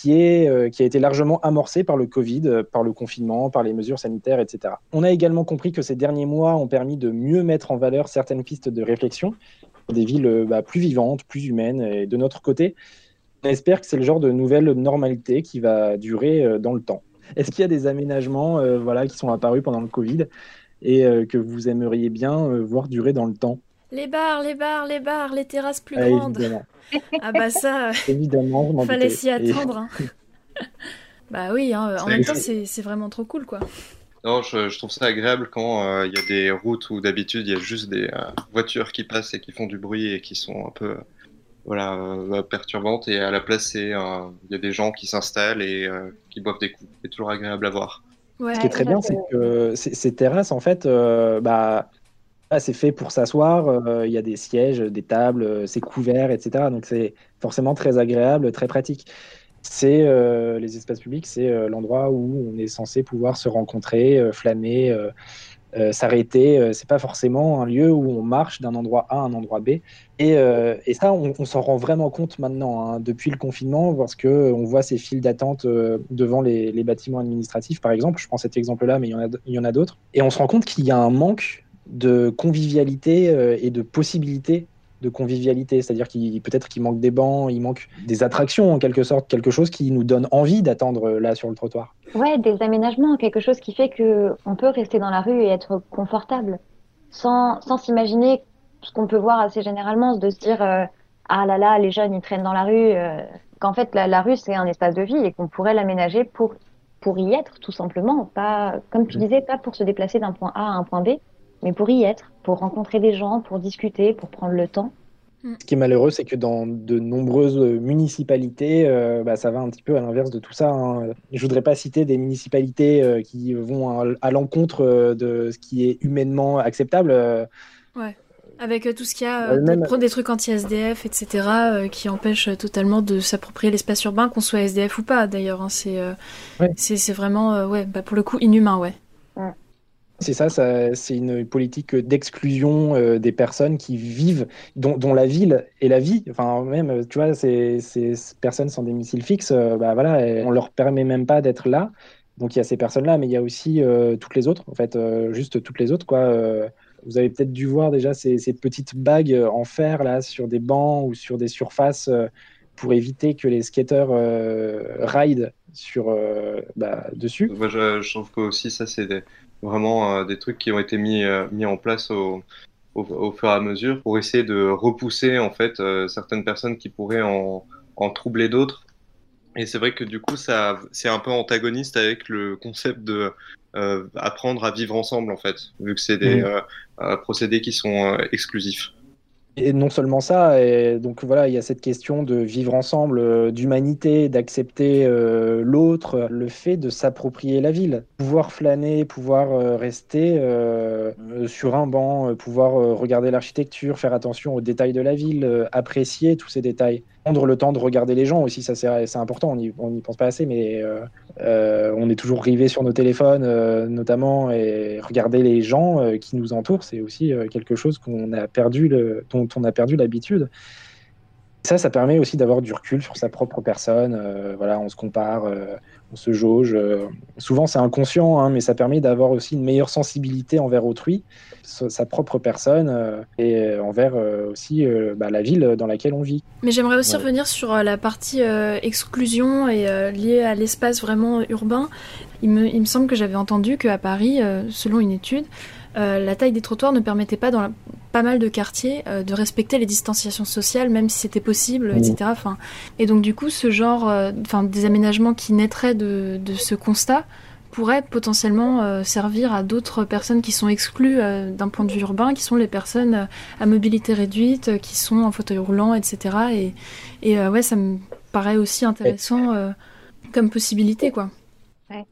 euh, qui a été largement amorcée par le Covid, euh, par le confinement, par les mesures sanitaires, etc. On a également compris que ces derniers mois ont permis de mieux mettre en valeur certaines pistes de réflexion des villes bah, plus vivantes, plus humaines. Et de notre côté, on espère que c'est le genre de nouvelle normalité qui va durer dans le temps. Est-ce qu'il y a des aménagements euh, voilà, qui sont apparus pendant le Covid et euh, que vous aimeriez bien euh, voir durer dans le temps? Les bars, les bars, les bars, les terrasses plus ah, grandes. <laughs> Ah bah ça, évidemment, fallait s'y attendre. Hein. <laughs> bah oui, hein, en même temps c'est vraiment trop cool quoi. Non, je, trouve ça agréable quand il y a des routes où d'habitude il y a juste des voitures qui passent et qui font du bruit et qui sont un peu voilà, euh, perturbante. Et à la place, il y a des gens qui s'installent et euh, qui boivent des coups. C'est toujours agréable à voir. Ce qui est très bien, c'est que ces terrasses, en fait, euh, bah, c'est fait pour s'asseoir. Il y a des sièges, des tables, c'est couvert, etc. Donc c'est forcément très agréable, très pratique. C'est les espaces publics, c'est l'endroit où on est censé pouvoir se rencontrer, flâner euh, s'arrêter. Euh, c'est pas forcément un lieu où on marche d'un endroit A à un endroit B. Et, euh, ça, on, s'en rend vraiment compte maintenant, hein, depuis le confinement, parce que on voit ces files d'attente devant les, bâtiments administratifs, par exemple. Je prends cet exemple-là, mais il y en a d'autres. Et on se rend compte qu'il y a un manque de convivialité et de possibilités de convivialité, c'est-à-dire qu'il peut-être qu'il manque des bancs, il manque des attractions en quelque sorte, quelque chose qui nous donne envie d'attendre euh, là sur le trottoir. Ouais, des aménagements, quelque chose qui fait que on peut rester dans la rue et être confortable, sans sans s'imaginer ce qu'on peut voir assez généralement, de se dire euh, ah là là les jeunes ils traînent dans la rue, euh, qu'en fait la, la rue c'est un espace de vie et qu'on pourrait l'aménager pour pour y être tout simplement, pas comme tu mmh. disais pas pour se déplacer d'un point A à un point B, mais pour y être, pour rencontrer des gens, pour discuter, pour prendre le temps. Mm. Ce qui est malheureux, c'est que dans de nombreuses municipalités, euh, bah, ça va un petit peu à l'inverse de tout ça. Hein. Je voudrais pas citer des municipalités euh, qui vont à, l'encontre euh, de ce qui est humainement acceptable. Ouais. Avec tout ce qu'il y a, même... des, trucs anti-SDF, etc., qui empêchent totalement de s'approprier l'espace urbain, qu'on soit SDF ou pas, d'ailleurs. Hein. C'est vraiment, ouais, bah, pour le coup, inhumain, ouais. C'est ça, c'est une politique d'exclusion euh, des personnes qui vivent, dont, la ville est la vie. Enfin, même, tu vois, ces, personnes sans domicile fixe, euh, bah voilà, on leur permet même pas d'être là. Donc il y a ces personnes-là, mais il y a aussi euh, toutes les autres, en fait, juste toutes les autres, quoi. vous avez peut-être dû voir déjà ces, petites bagues en fer là sur des bancs ou sur des surfaces pour éviter que les skateurs ride sur bah, dessus. Moi, je, je trouve que aussi ça c'est des vraiment euh, des trucs qui ont été mis, euh, mis en place au, au, fur et à mesure pour essayer de repousser en fait euh, certaines personnes qui pourraient en, en troubler d'autres. Et c'est vrai que du coup, ça, c'est un peu antagoniste avec le concept de apprendre à vivre ensemble en fait, vu que c'est des procédés qui sont exclusifs. Et non seulement ça, et donc voilà, il y a cette question de vivre ensemble, euh, d'humanité, d'accepter euh, l'autre, le fait de s'approprier la ville, pouvoir flâner, pouvoir euh, rester sur un banc, pouvoir regarder l'architecture, faire attention aux détails de la ville, apprécier tous ces détails prendre le temps de regarder les gens aussi, ça c'est important, on n'y pense pas assez, mais euh, euh, on est toujours rivé sur nos téléphones euh, notamment, et regarder les gens qui nous entourent, c'est aussi quelque chose qu'on a perdu, le, dont on a perdu l'habitude. Ça, ça permet aussi d'avoir du recul sur sa propre personne. voilà, on se compare, on se jauge. souvent, c'est inconscient, hein, mais ça permet d'avoir aussi une meilleure sensibilité envers autrui, sa propre personne et envers aussi bah, la ville dans laquelle on vit. Mais j'aimerais aussi revenir sur la partie exclusion et liée à l'espace vraiment urbain. Il me, il me semble que j'avais entendu qu'à Paris, selon une étude, euh, la taille des trottoirs ne permettait pas dans pas mal de quartiers euh, de respecter les distanciations sociales, même si c'était possible, etc. Mmh. Enfin, et donc du coup, ce genre, euh, enfin, des aménagements qui naîtraient de, ce constat pourraient potentiellement servir à d'autres personnes qui sont exclues d'un point de vue urbain, qui sont les personnes à mobilité réduite, qui sont en fauteuil roulant, etc. Et, et ouais, ça me paraît aussi intéressant comme possibilité, quoi.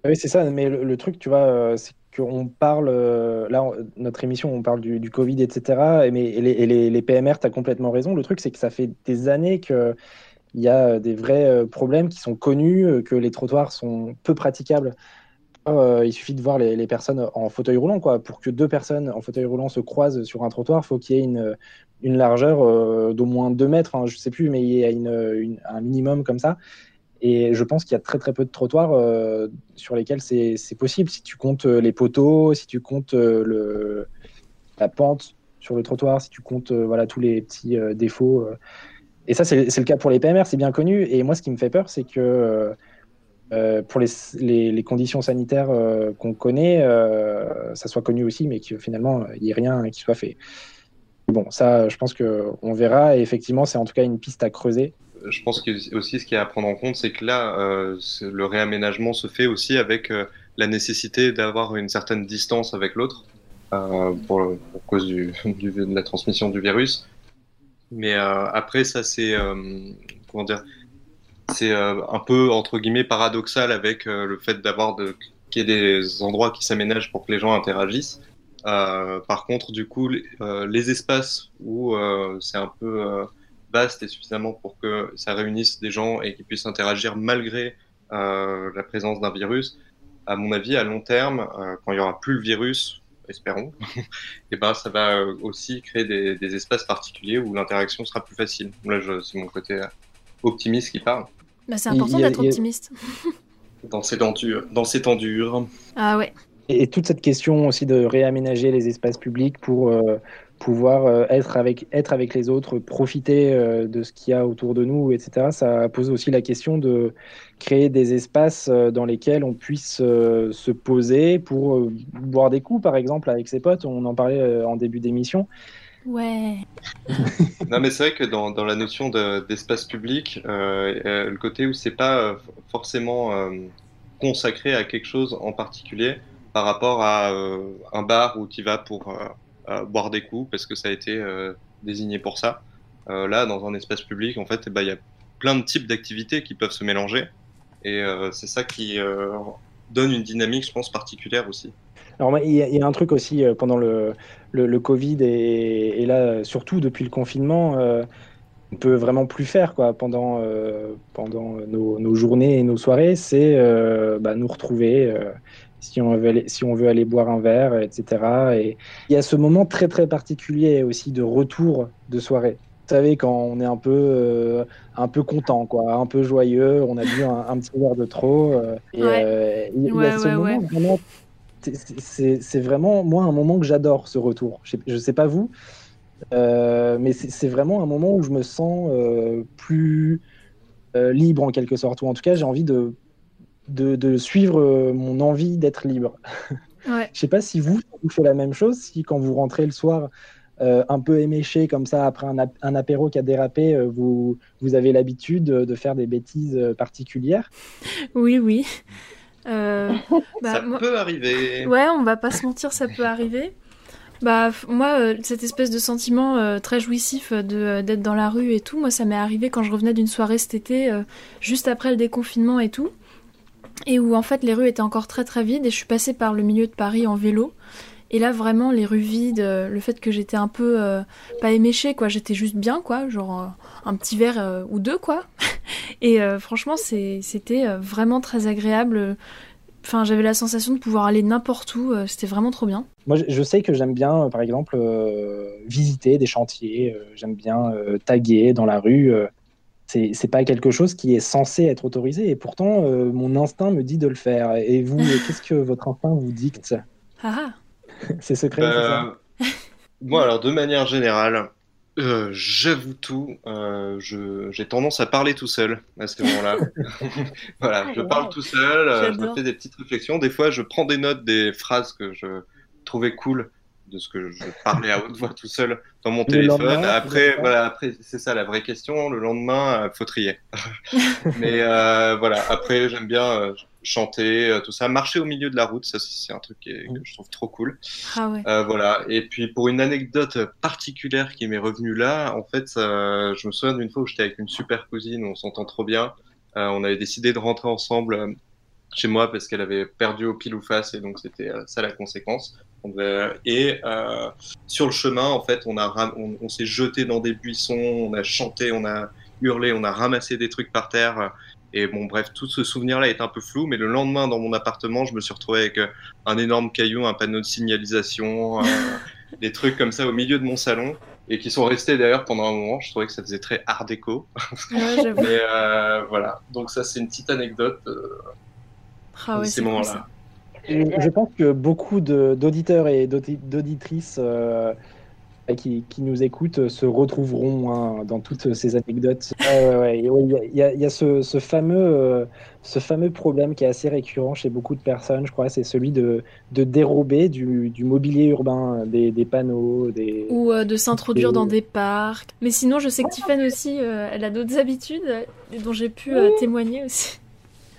Oui, c'est ça, mais le, le truc, tu vois, c'est qu'on parle, euh, là, notre émission, on parle du, Covid, etc. Mais et les, et les, PMR, tu as complètement raison. Le truc, c'est que ça fait des années qu'il y a des vrais problèmes qui sont connus, que les trottoirs sont peu praticables. il suffit de voir les, personnes en fauteuil roulant. Quoi. Pour que deux personnes en fauteuil roulant se croisent sur un trottoir, il faut qu'il y ait une, largeur d'au moins 2 mètres. Enfin, je ne sais plus, mais il y a un minimum comme ça. Et je pense qu'il y a très très peu de trottoirs euh, sur lesquels c'est possible. Si tu comptes euh, les poteaux, si tu comptes euh, la pente sur le trottoir, si tu comptes voilà, tous les petits défauts. Et ça, c'est le cas pour les PMR, c'est bien connu. Et moi, ce qui me fait peur, c'est que pour les, les, conditions sanitaires qu'on connaît, ça soit connu aussi, mais que finalement, il n'y ait rien qui soit fait. Bon, ça, je pense qu'on verra. Et effectivement, c'est en tout cas une piste à creuser je pense que aussi ce qu'il y a à prendre en compte, c'est que là, euh, le réaménagement se fait aussi avec euh, la nécessité d'avoir une certaine distance avec l'autre euh, pour, cause <laughs> de la transmission du virus. Mais après, ça c'est comment dire, c'est un peu entre guillemets paradoxal avec le fait d'avoir qu'il y ait des endroits qui s'aménagent pour que les gens interagissent. par contre, du coup, les espaces où c'est un peu vaste et suffisamment pour que ça réunisse des gens et qu'ils puissent interagir malgré euh, la présence d'un virus, à mon avis, à long terme, euh, quand il n'y aura plus le virus, espérons, <laughs> et ben, ça va euh, aussi créer des, des espaces particuliers où l'interaction sera plus facile. Là, c'est mon côté optimiste qui parle. Bah, c'est important d'être optimiste. <laughs> dans ces temps durs. Dans ces temps durs. Ah ouais. Et, toute cette question aussi de réaménager les espaces publics pour pouvoir euh, être, avec, être avec les autres, profiter euh, de ce qu'il y a autour de nous, etc. Ça pose aussi la question de créer des espaces euh, dans lesquels on puisse se poser pour boire des coups, par exemple, avec ses potes. On en parlait en début d'émission. Ouais. non, mais c'est vrai que dans, dans la notion d'espace public, le côté où c'est pas forcément consacré à quelque chose en particulier par rapport à un bar où tu vas pour boire des coups parce que ça a été euh, désigné pour ça. Euh, là, dans un espace public, en fait, bah, il y a plein de types d'activités qui peuvent se mélanger. Et euh, c'est ça qui donne une dynamique, je pense, particulière aussi. Alors, il y, a un truc aussi pendant le, le, Covid et, là, surtout depuis le confinement, on peut vraiment plus faire quoi, pendant, pendant nos, nos, journées et nos soirées, c'est bah, nous retrouver si on, veut aller, si on veut aller boire un verre, etc. Et il y a ce moment très très particulier aussi de retour de soirée. Vous savez, quand on est un peu, euh, un peu content, quoi, un peu joyeux, on a bu un, petit verre de trop. Euh, et euh, il y, a ce moment vraiment, c'est vraiment, moi, un moment que j'adore, ce retour. Je ne sais pas vous, mais c'est vraiment un moment où je me sens plus libre en quelque sorte, ou en tout cas, j'ai envie de de, suivre euh, mon envie d'être libre. Ouais. <laughs> Je sais pas si vous, vous faites la même chose, si quand vous rentrez le soir euh, un peu éméché comme ça après un, apéro qui a dérapé, euh, vous, vous avez l'habitude de faire des bêtises particulières? Oui, oui. <laughs> bah, ça peut arriver. Ouais, on va pas se mentir, ça peut arriver. Bah moi, cette espèce de sentiment très jouissif de d'être dans la rue et tout, moi ça m'est arrivé quand je revenais d'une soirée cet été, juste après le déconfinement et tout et où en fait les rues étaient encore très très vides et je suis passée par le milieu de Paris en vélo et là vraiment les rues vides, euh, le fait que j'étais un peu euh, pas éméchée quoi, j'étais juste bien quoi, genre euh, un petit verre ou deux quoi. <laughs> et franchement c'était vraiment très agréable. Enfin, j'avais la sensation de pouvoir aller n'importe où, c'était vraiment trop bien. Moi, je sais que j'aime bien, par exemple, visiter des chantiers, j'aime bien taguer dans la rue c'est pas quelque chose qui est censé être autorisé et pourtant euh, mon instinct me dit de le faire. Et vous, <laughs> qu'est-ce que votre instinct vous dicte? Ah. <laughs> C'est secret. Euh, moi, alors de manière générale, euh, j'avoue tout, j'ai tendance à parler tout seul à ce moment-là. <laughs> voilà, je parle tout seul, je me fais des petites réflexions. Des fois, je prends des notes des phrases que je trouvais cool de ce que je parlais à haute voix tout seul dans mon téléphone. après, voilà, après c'est ça la vraie question. Le lendemain, euh, faut trier. <laughs> Mais euh, voilà, après j'aime bien euh, chanter, tout ça, marcher au milieu de la route, ça c'est un truc que je trouve trop cool. Ah ouais. voilà. Et puis pour une anecdote particulière qui m'est revenue là, en fait, je me souviens d'une fois où j'étais avec une super cousine, on s'entend trop bien. on avait décidé de rentrer ensemble chez moi parce qu'elle avait perdu au pile ou face et donc c'était ça la conséquence. Et sur le chemin, en fait, on, a on, s'est jeté dans des buissons, on a chanté, on a hurlé, on a ramassé des trucs par terre. Et bon, bref, tout ce souvenir-là est un peu flou, mais le lendemain, dans mon appartement, je me suis retrouvé avec un énorme caillou, un panneau de signalisation, <laughs> des trucs comme ça au milieu de mon salon et qui sont restés d'ailleurs pendant un moment. Je trouvais que ça faisait très art déco. Ouais, <laughs> Mais euh, voilà, donc ça c'est une petite anecdote euh, ah, ouais, ces moments-là. Je pense que beaucoup d'auditeurs et d'auditrices euh, qui, qui, nous écoutent se retrouveront hein, dans toutes ces anecdotes. <laughs> Il y, a, ce, ce fameux, euh, ce fameux problème qui est assez récurrent chez beaucoup de personnes, je crois, c'est celui de, de dérober du, du, mobilier urbain, des, des panneaux. Des... Ou euh, de s'introduire dans des parcs. Mais sinon, je sais que Tiffany aussi, elle a d'autres habitudes dont j'ai pu témoigner aussi.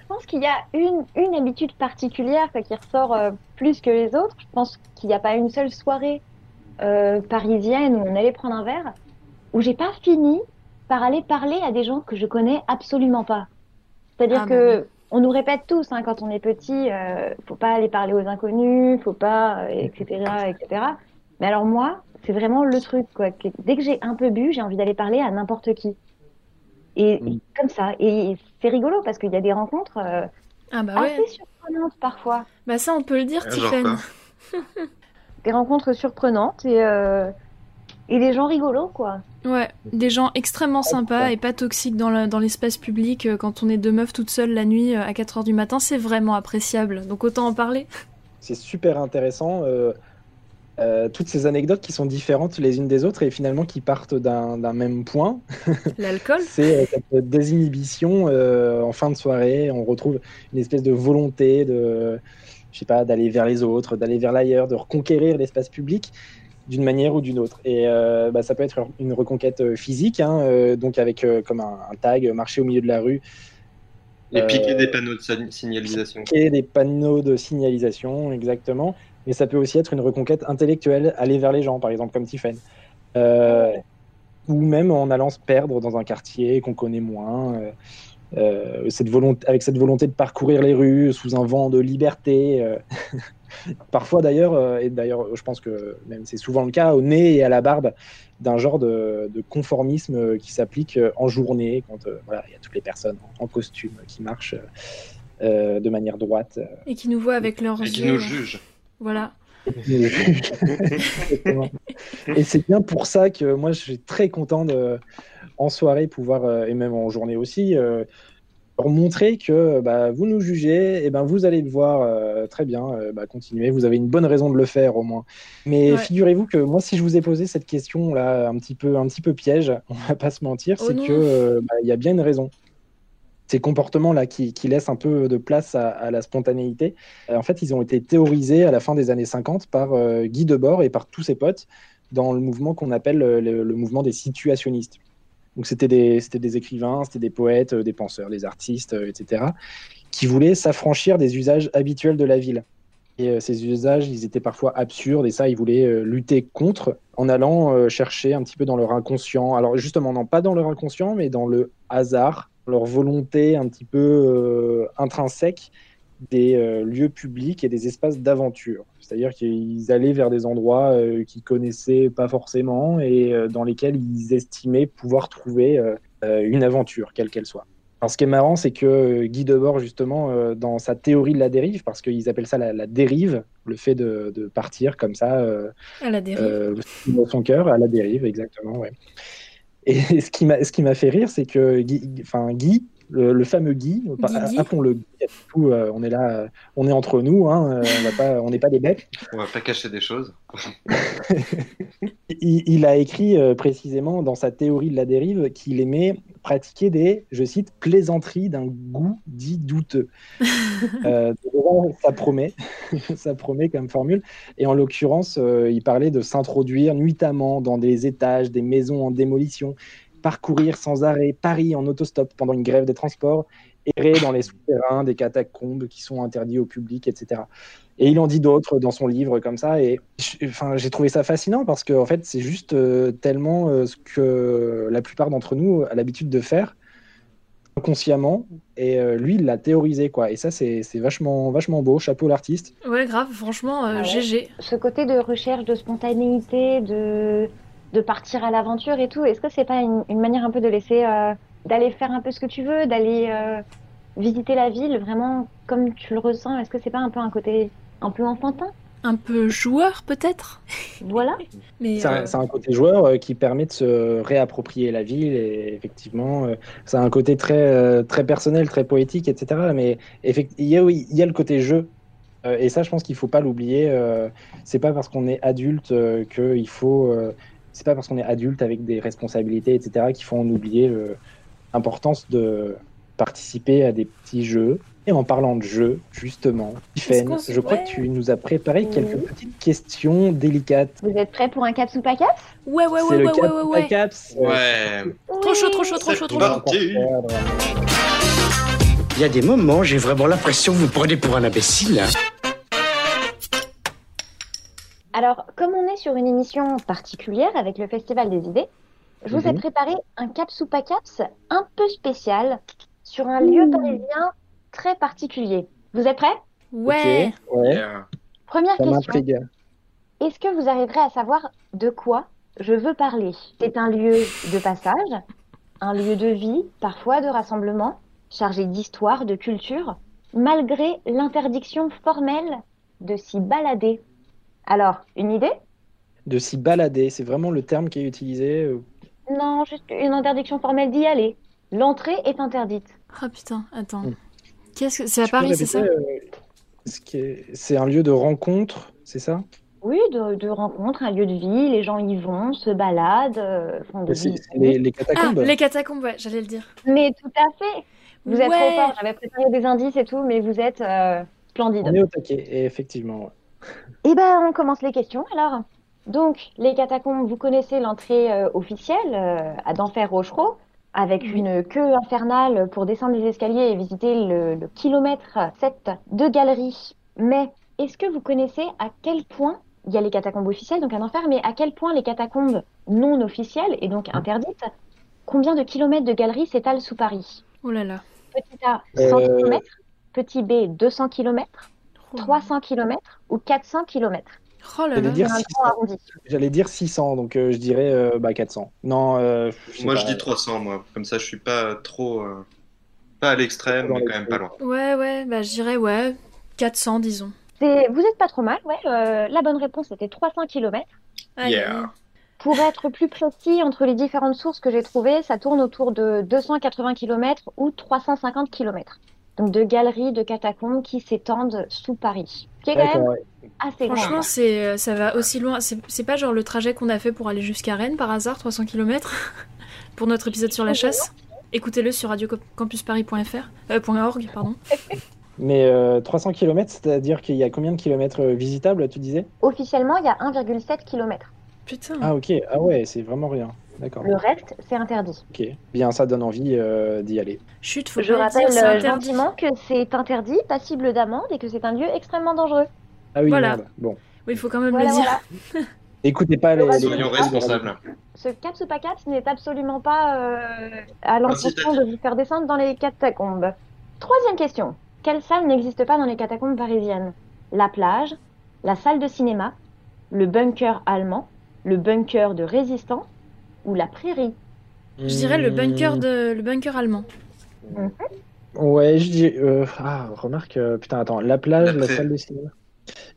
Je pense qu'il y a une, une habitude particulière qui ressort plus que les autres. Je pense qu'il n'y a pas une seule soirée euh, parisienne où on allait prendre un verre, où j'ai pas fini par aller parler à des gens que je connais absolument pas. C'est-à-dire ah, que bah on nous répète tous hein, quand on est petit, euh, faut pas aller parler aux inconnus, faut pas, etc., euh, etc. Mais alors moi, c'est vraiment le truc quoi. dès que j'ai un peu bu, j'ai envie d'aller parler à n'importe qui. Et comme ça. Et c'est rigolo parce qu'il y a des rencontres euh, ah bah assez surprenantes parfois. Bah ça, on peut le dire, Tiffany. <laughs> des rencontres surprenantes et, euh, et des gens rigolos, quoi. Ouais, des gens extrêmement sympas et pas toxiques dans l'espace public. Euh, quand on est deux meufs toutes seules la nuit à 4h du matin, c'est vraiment appréciable. Donc autant en parler. C'est super intéressant. Toutes ces anecdotes qui sont différentes les unes des autres et finalement qui partent d'un même point. <laughs> L'alcool C'est cette désinhibition en fin de soirée. On retrouve une espèce de volonté de je sais pas, d'aller vers les autres, d'aller vers l'ailleurs, de reconquérir l'espace public d'une manière ou d'une autre. Et euh, bah, ça peut être une reconquête euh, physique, hein, euh, donc avec comme un, tag, marcher au milieu de la rue. Et piquer des panneaux de signalisation. Piquer des panneaux de signalisation, exactement. Mais ça peut aussi être une reconquête intellectuelle, aller vers les gens, par exemple, comme Tiffen. ou même en allant se perdre dans un quartier qu'on connaît moins. Euh, cette volonté, avec cette volonté de parcourir les rues sous un vent de liberté. Euh, <laughs> parfois d'ailleurs, euh, et d'ailleurs je pense que même c'est souvent le cas, au nez et à la barbe d'un genre de, conformisme qui s'applique en journée, quand voilà, il y a toutes les personnes en, costume qui marchent de manière droite. Et qui nous voient avec leurs yeux. Et qui nous jugent. Voilà. et c'est bien pour ça que moi je suis très content de en soirée pouvoir, euh, et même en journée aussi, euh, leur montrer que bah, vous nous jugez, et ben vous allez le voir euh, très bien, bah, continuez, vous avez une bonne raison de le faire au moins. Mais figurez-vous que moi, si je vous ai posé cette question là, un petit peu, un petit peu piège, <laughs> on va pas se mentir, oh c'est que bah, il y a bien une raison. Ces comportements-là qui, laissent un peu de place à, la spontanéité, en fait, ils ont été théorisés à la fin des années 50 par Guy Debord et par tous ses potes dans le mouvement qu'on appelle le mouvement des situationnistes. Donc c'était des, écrivains, c'était des poètes, euh, des penseurs, des artistes, euh, etc., qui voulaient s'affranchir des usages habituels de la ville. Et euh, ces usages, ils étaient parfois absurdes, et ça, ils voulaient lutter contre en allant chercher un petit peu dans leur inconscient. Alors justement, non pas dans leur inconscient, mais dans le hasard, leur volonté un petit peu intrinsèque des lieux publics et des espaces d'aventure. C'est-à-dire qu'ils allaient vers des endroits euh, qu'ils connaissaient pas forcément et euh, dans lesquels ils estimaient pouvoir trouver euh, une aventure, quelle qu'elle soit. Alors, ce qui est marrant, c'est que Guy Debord, justement, dans sa théorie de la dérive, parce qu'ils appellent ça la, dérive, le fait de, partir comme ça, à la dérive. dans son cœur, à la dérive, exactement, ouais. Et <laughs> ce qui m'a fait rire, c'est que Guy, enfin, Guy le, fameux Guy, appelons-le Guy, euh, on est là, on est entre nous, hein, euh, on n'est pas des bêtes. On va pas cacher des choses. <laughs> il, a écrit euh, précisément dans sa théorie de la dérive qu'il aimait pratiquer des, je cite, plaisanteries d'un goût dit douteux. <laughs> ça promet, <laughs> ça promet comme formule. Et en l'occurrence, il parlait de s'introduire nuitamment dans des étages, des maisons en démolition parcourir sans arrêt Paris en autostop pendant une grève des transports, errer dans les souterrains des catacombes qui sont interdits au public, etc. Et il en dit d'autres dans son livre comme ça. Et enfin, j'ai trouvé ça fascinant parce que en fait, c'est juste euh, tellement euh, ce que la plupart d'entre nous a l'habitude de faire. inconsciemment et euh, lui il l'a théorisé quoi. Et ça c'est c'est vachement vachement beau. Chapeau l'artiste. Ouais, grave, franchement, ouais. GG. Ce côté de recherche de spontanéité, de, de partir à l'aventure et tout, est-ce que c'est pas une, une manière un peu de laisser, euh, d'aller faire un peu ce que tu veux, d'aller euh, visiter la ville vraiment comme tu le ressens? Est-ce que c'est pas un peu un côté un peu enfantin? Un peu joueur, peut-être? Voilà. <laughs> Mais C'est un, euh, c'est un côté joueur euh, qui permet de se réapproprier la ville et effectivement, euh, c'est un côté très, euh, très personnel, très poétique, etc. Mais il y a, il y a le côté jeu. Euh, et ça, je pense qu'il faut pas l'oublier. euh, c'est pas parce qu'on est adulte euh, qu'il faut. Euh, c'est pas parce qu'on est adulte avec des responsabilités, etc., qu'il faut en oublier le- l'importance de participer à des petits jeux. Et en parlant de jeux, justement, Tiffen, je crois ouais. que tu nous as préparé quelques Oui. petites questions délicates. Vous êtes prêts pour un caps ou pas caps? Ouais, ouais, ouais, ouais, ouais, ouais, ou ouais. caps? Ouais. Trop chaud, trop chaud, trop chaud, trop chaud. Il y a des moments, j'ai vraiment l'impression que vous prenez pour un imbécile. Alors, comme on est sur une émission particulière avec le Festival des idées, je vous ai Mhm. préparé un caps ou pas caps un peu spécial sur un lieu parisien très particulier. Vous êtes prêts? Ouais. Ouais. Première Ça question. Est-ce que vous arriverez à savoir de quoi je veux parler? C'est un lieu de passage, un lieu de vie, parfois de rassemblement, chargé d'histoire, de culture, malgré l'interdiction formelle de s'y balader. Alors, une idée? De s'y balader, c'est vraiment le terme qui est utilisé. euh, Non, juste une interdiction formelle d'y aller. L'entrée est interdite. Ah putain, attends. Hmm. Qu'est-ce que c'est à tu Paris, c'est ça? euh, C'est un lieu de rencontre, c'est ça? Oui, de, de rencontre, un lieu de vie, les gens y vont, se baladent, euh, font des les, les Ah, catacombes. les catacombes, ouais, j'allais le dire. Mais tout à fait Vous êtes trop Ouais. fort, j'avais préparé des indices et tout, mais vous êtes euh, splendide. On est au taquet, et effectivement. Eh ben, on commence les questions alors. Donc, les catacombes, vous connaissez l'entrée euh, officielle euh, à d'Enfer Rochereau, avec une queue infernale pour descendre les escaliers et visiter le, le kilomètre 7 de galeries. Mais est-ce que vous connaissez à quel point il y a les catacombes officielles, donc à d'Enfer, mais à quel point les catacombes non officielles et donc interdites, combien de kilomètres de galeries s'étalent sous Paris? Oh là là. Petit A, 100 Euh, km, petit B, 200 km, 300 km ou 400 km. Oh J'allais dire, Un 600. grand arrondi. J'allais dire 600, donc euh, je dirais euh, bah, 400. Non, euh, Moi, pas. je dis 300, moi. Comme ça, je suis pas trop. euh, Pas à l'extrême, mais quand même pas loin. Ouais, ouais, bah je dirais, ouais, 400, disons. C'est- Vous êtes pas trop mal, ouais. euh, la bonne réponse était 300 km. Yeah. Pour être plus précis, entre les différentes sources que j'ai trouvées, ça tourne autour de 280 km ou 350 km. Donc de galeries, de catacombes qui s'étendent sous Paris. Qui est quand même ouais. assez grand. Franchement, c'est, euh, ça va aussi loin. C'est c'est pas genre le trajet qu'on a fait pour aller jusqu'à Rennes par hasard, 300 km, <laughs> pour notre épisode sur la chasse? Écoutez-le sur radiocampusparis.fr, euh, point .org, pardon. <laughs> Mais euh, 300 km, c'est-à-dire qu'il y a combien de kilomètres euh, visitables, tu disais? Officiellement, il y a 1,7 km. Putain. Ah ok, ah ouais, c'est vraiment rien. D'accord. Le reste, c'est interdit. Ok, bien, ça donne envie euh, d'y aller. Chut, faut Je rappelle euh, gentiment que c'est interdit, passible d'amende et que c'est un lieu extrêmement dangereux. Ah oui, Voilà. merde. Bon, Oui, il faut quand même Voilà, le dire. voilà. <laughs> écoutez pas les. les- Soyons responsables. Ce caps ou pas caps n'est absolument pas euh, à l'intention de vous faire descendre dans les catacombes. Troisième question. Quelle salle n'existe pas dans les catacombes parisiennes? La plage, la salle de cinéma, le bunker allemand, le bunker de résistance ou la prairie Je dirais le bunker, Hmm. de... le bunker allemand. Ouais, je dis. euh, Ah, remarque, euh, putain, attends, la plage, La la, prairie. salle de cinéma.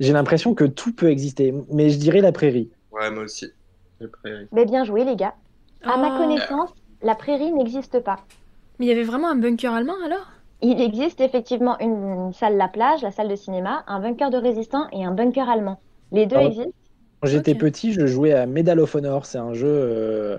J'ai l'impression que tout peut exister, mais je dirais la prairie. Ouais, moi aussi. Les prairies. Mais bien joué les gars. À ma Oh. connaissance, la prairie n'existe pas. Mais il y avait vraiment un bunker allemand alors? Il existe effectivement une salle la plage, la salle de cinéma, un bunker de résistants et un bunker allemand. Les deux Ah existent. Quand j'étais petit, je jouais à Medal of Honor, c'est un jeu euh,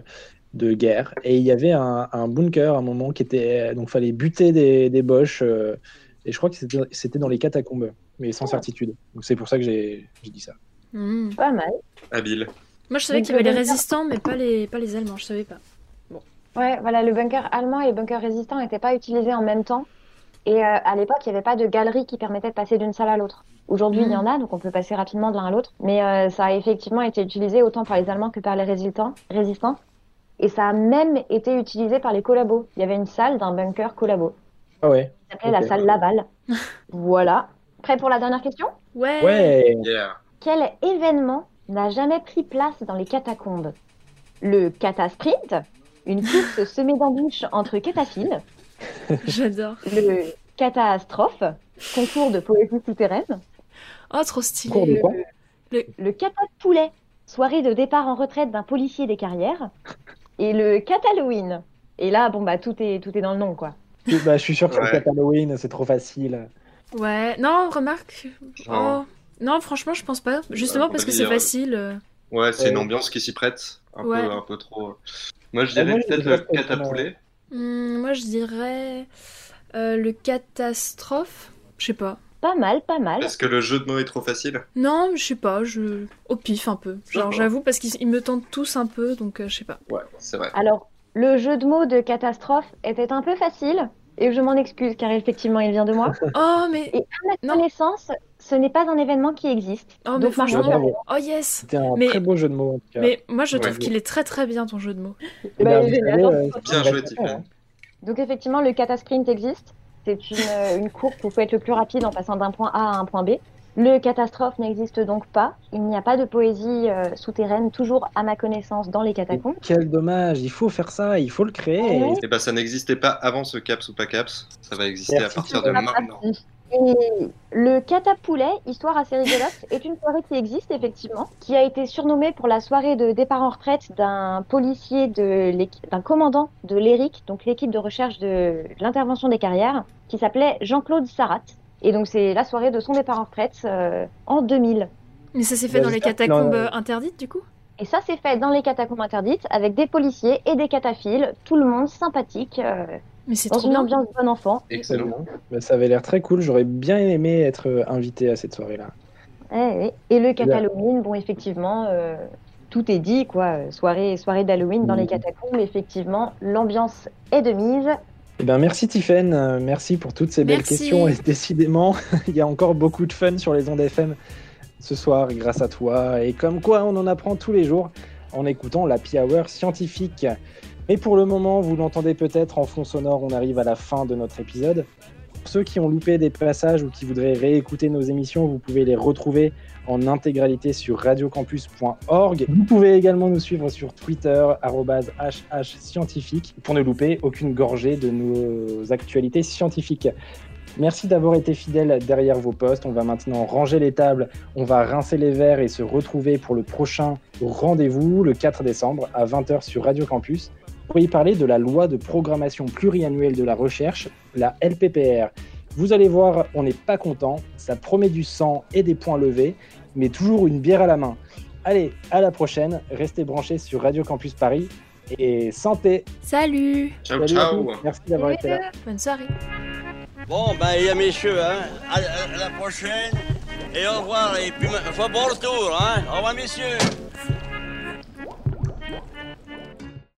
de guerre, et il y avait un, un bunker à un moment qui était. Donc, fallait buter des, des boches, euh, et je crois que c'était c'était dans les catacombes, mais sans certitude. Donc, c'est pour ça que j'ai j'ai dit ça. Hmm. Pas mal. Habile. Moi, je savais qu'il y avait le les résistants, mais pas les, pas les Allemands, je savais pas. Ouais, voilà, le bunker allemand et le bunker résistant n'étaient pas utilisés en même temps. Et euh, à l'époque, il n'y avait pas de galerie qui permettait de passer d'une salle à l'autre. Aujourd'hui, il y en a, donc on peut passer rapidement de l'un à l'autre. Mais euh, ça a effectivement été utilisé autant par les Allemands que par les résistants. résistants. Et ça a même été utilisé par les collabos. Il y avait une salle d'un bunker collabo. Ah ouais. Ça s'appelait la salle Laval. <laughs> voilà. Prêt pour la dernière question? Ouais. Ouais. Quel événement n'a jamais pris place dans les catacombes? Le catasprint, une <laughs> course semée d'embûches entre cataphiles. J'adore. Le catastrophe, concours de poésie souterraine. Oh, trop stylé. Le, le, soirée de départ en retraite d'un policier des carrières. Et le Halloween. Et là, bon, bah, tout est, tout est dans le nom, quoi. Bah, je suis sûr que Ouais. c'est le Halloween, c'est trop facile. Ouais, non, remarque. Non. Oh. Non, franchement, je pense pas. Justement on parce que c'est dire, facile. euh. Ouais, c'est une ambiance qui s'y prête. Un, Ouais. peu, un peu trop. Moi, je dirais peut-être le catapoulet. Hmm, moi, je dirais euh, le catastrophe. Je sais pas. Pas mal, pas mal. Parce que le jeu de mots est trop facile. Non, je sais pas. Je au pif un peu. Genre, j'avoue parce qu'ils ils me tentent tous un peu, donc euh, je sais pas. Ouais, c'est vrai. Alors, le jeu de mots de catastrophe était un peu facile. Et je m'en excuse, car effectivement, il vient de moi. <laughs> Oh, mais. Et à ma connaissance, ce n'est pas un événement qui existe. Oh, mais Donc, franchement, oh yes. C'était un Mais- très beau jeu de mots en tout cas. Mais moi, je Ouais. trouve qu'il est très très bien ton jeu de mots. Bah, euh, Bien joué. Tiffany. Donc effectivement, le catasprint existe. C'est une, euh, une course où il faut être le plus rapide en passant d'un point A à un point B. Le catastrophe n'existe donc pas. Il n'y a pas de poésie euh, souterraine, toujours à ma connaissance, dans les catacombes. Quel dommage, il faut faire ça, il faut le créer. Ouais. Et bah, ça n'existait pas avant ce caps ou pas caps. Ça va exister Merci, à partir de maintenant. Et le catapoulet, histoire assez rigolote, <laughs> est une soirée qui existe effectivement, qui a été surnommée pour la soirée de départ en retraite d'un policier, d'un commandant de l'ERIC, donc l'équipe de recherche de l'intervention des carrières, qui s'appelait Jean-Claude Sarat. Et donc c'est la soirée de son départ en retraite euh, en 2000. Mais ça s'est fait dans les catacombes interdites, du coup? Et ça s'est fait dans les catacombes interdites avec des policiers et des cataphiles, tout le monde sympathique, euh, Mais c'est trop une bien. ambiance bon enfant. Excellent. ça avait l'air très cool, j'aurais bien aimé être euh, invité à cette soirée-là. Eh. Et le Halloween, bon, effectivement, euh, tout est dit, quoi. Soirée, soirée d'Halloween dans les Mhm. catacombes, effectivement, l'ambiance est de mise. Eh ben, merci Tiffen, euh, merci pour toutes ces belles questions. Et décidément, <laughs> il y a encore beaucoup de fun sur les ondes FM ce soir grâce à toi. Et comme quoi, on en apprend tous les jours en écoutant la Hour scientifique. Mais pour le moment, vous l'entendez peut-être en fond sonore, on arrive à la fin de notre épisode. Pour ceux qui ont loupé des passages ou qui voudraient réécouter nos émissions, vous pouvez les retrouver en intégralité sur radiocampus.org. Vous pouvez également nous suivre sur Twitter, arrobase HH scientifique, pour ne louper aucune gorgée de nos actualités scientifiques. Merci d'avoir été fidèles derrière vos postes. On va maintenant ranger les tables, on va rincer les verres et se retrouver pour le prochain rendez-vous le 4 décembre à 20h sur Radio Campus pour y parler de la loi de programmation pluriannuelle de la recherche, la LPPR. Vous allez voir, on n'est pas content, ça promet du sang et des points levés, mais toujours une bière à la main. Allez, à la prochaine, restez branchés sur Radio Campus Paris et santé Salut Ciao, Salut ciao. Merci d'avoir été là. Bonne soirée Bon, ben, il y a messieurs, hein. À, à- à la prochaine. Et au revoir. Et puis, faut bon retour, hein. Au revoir, messieurs.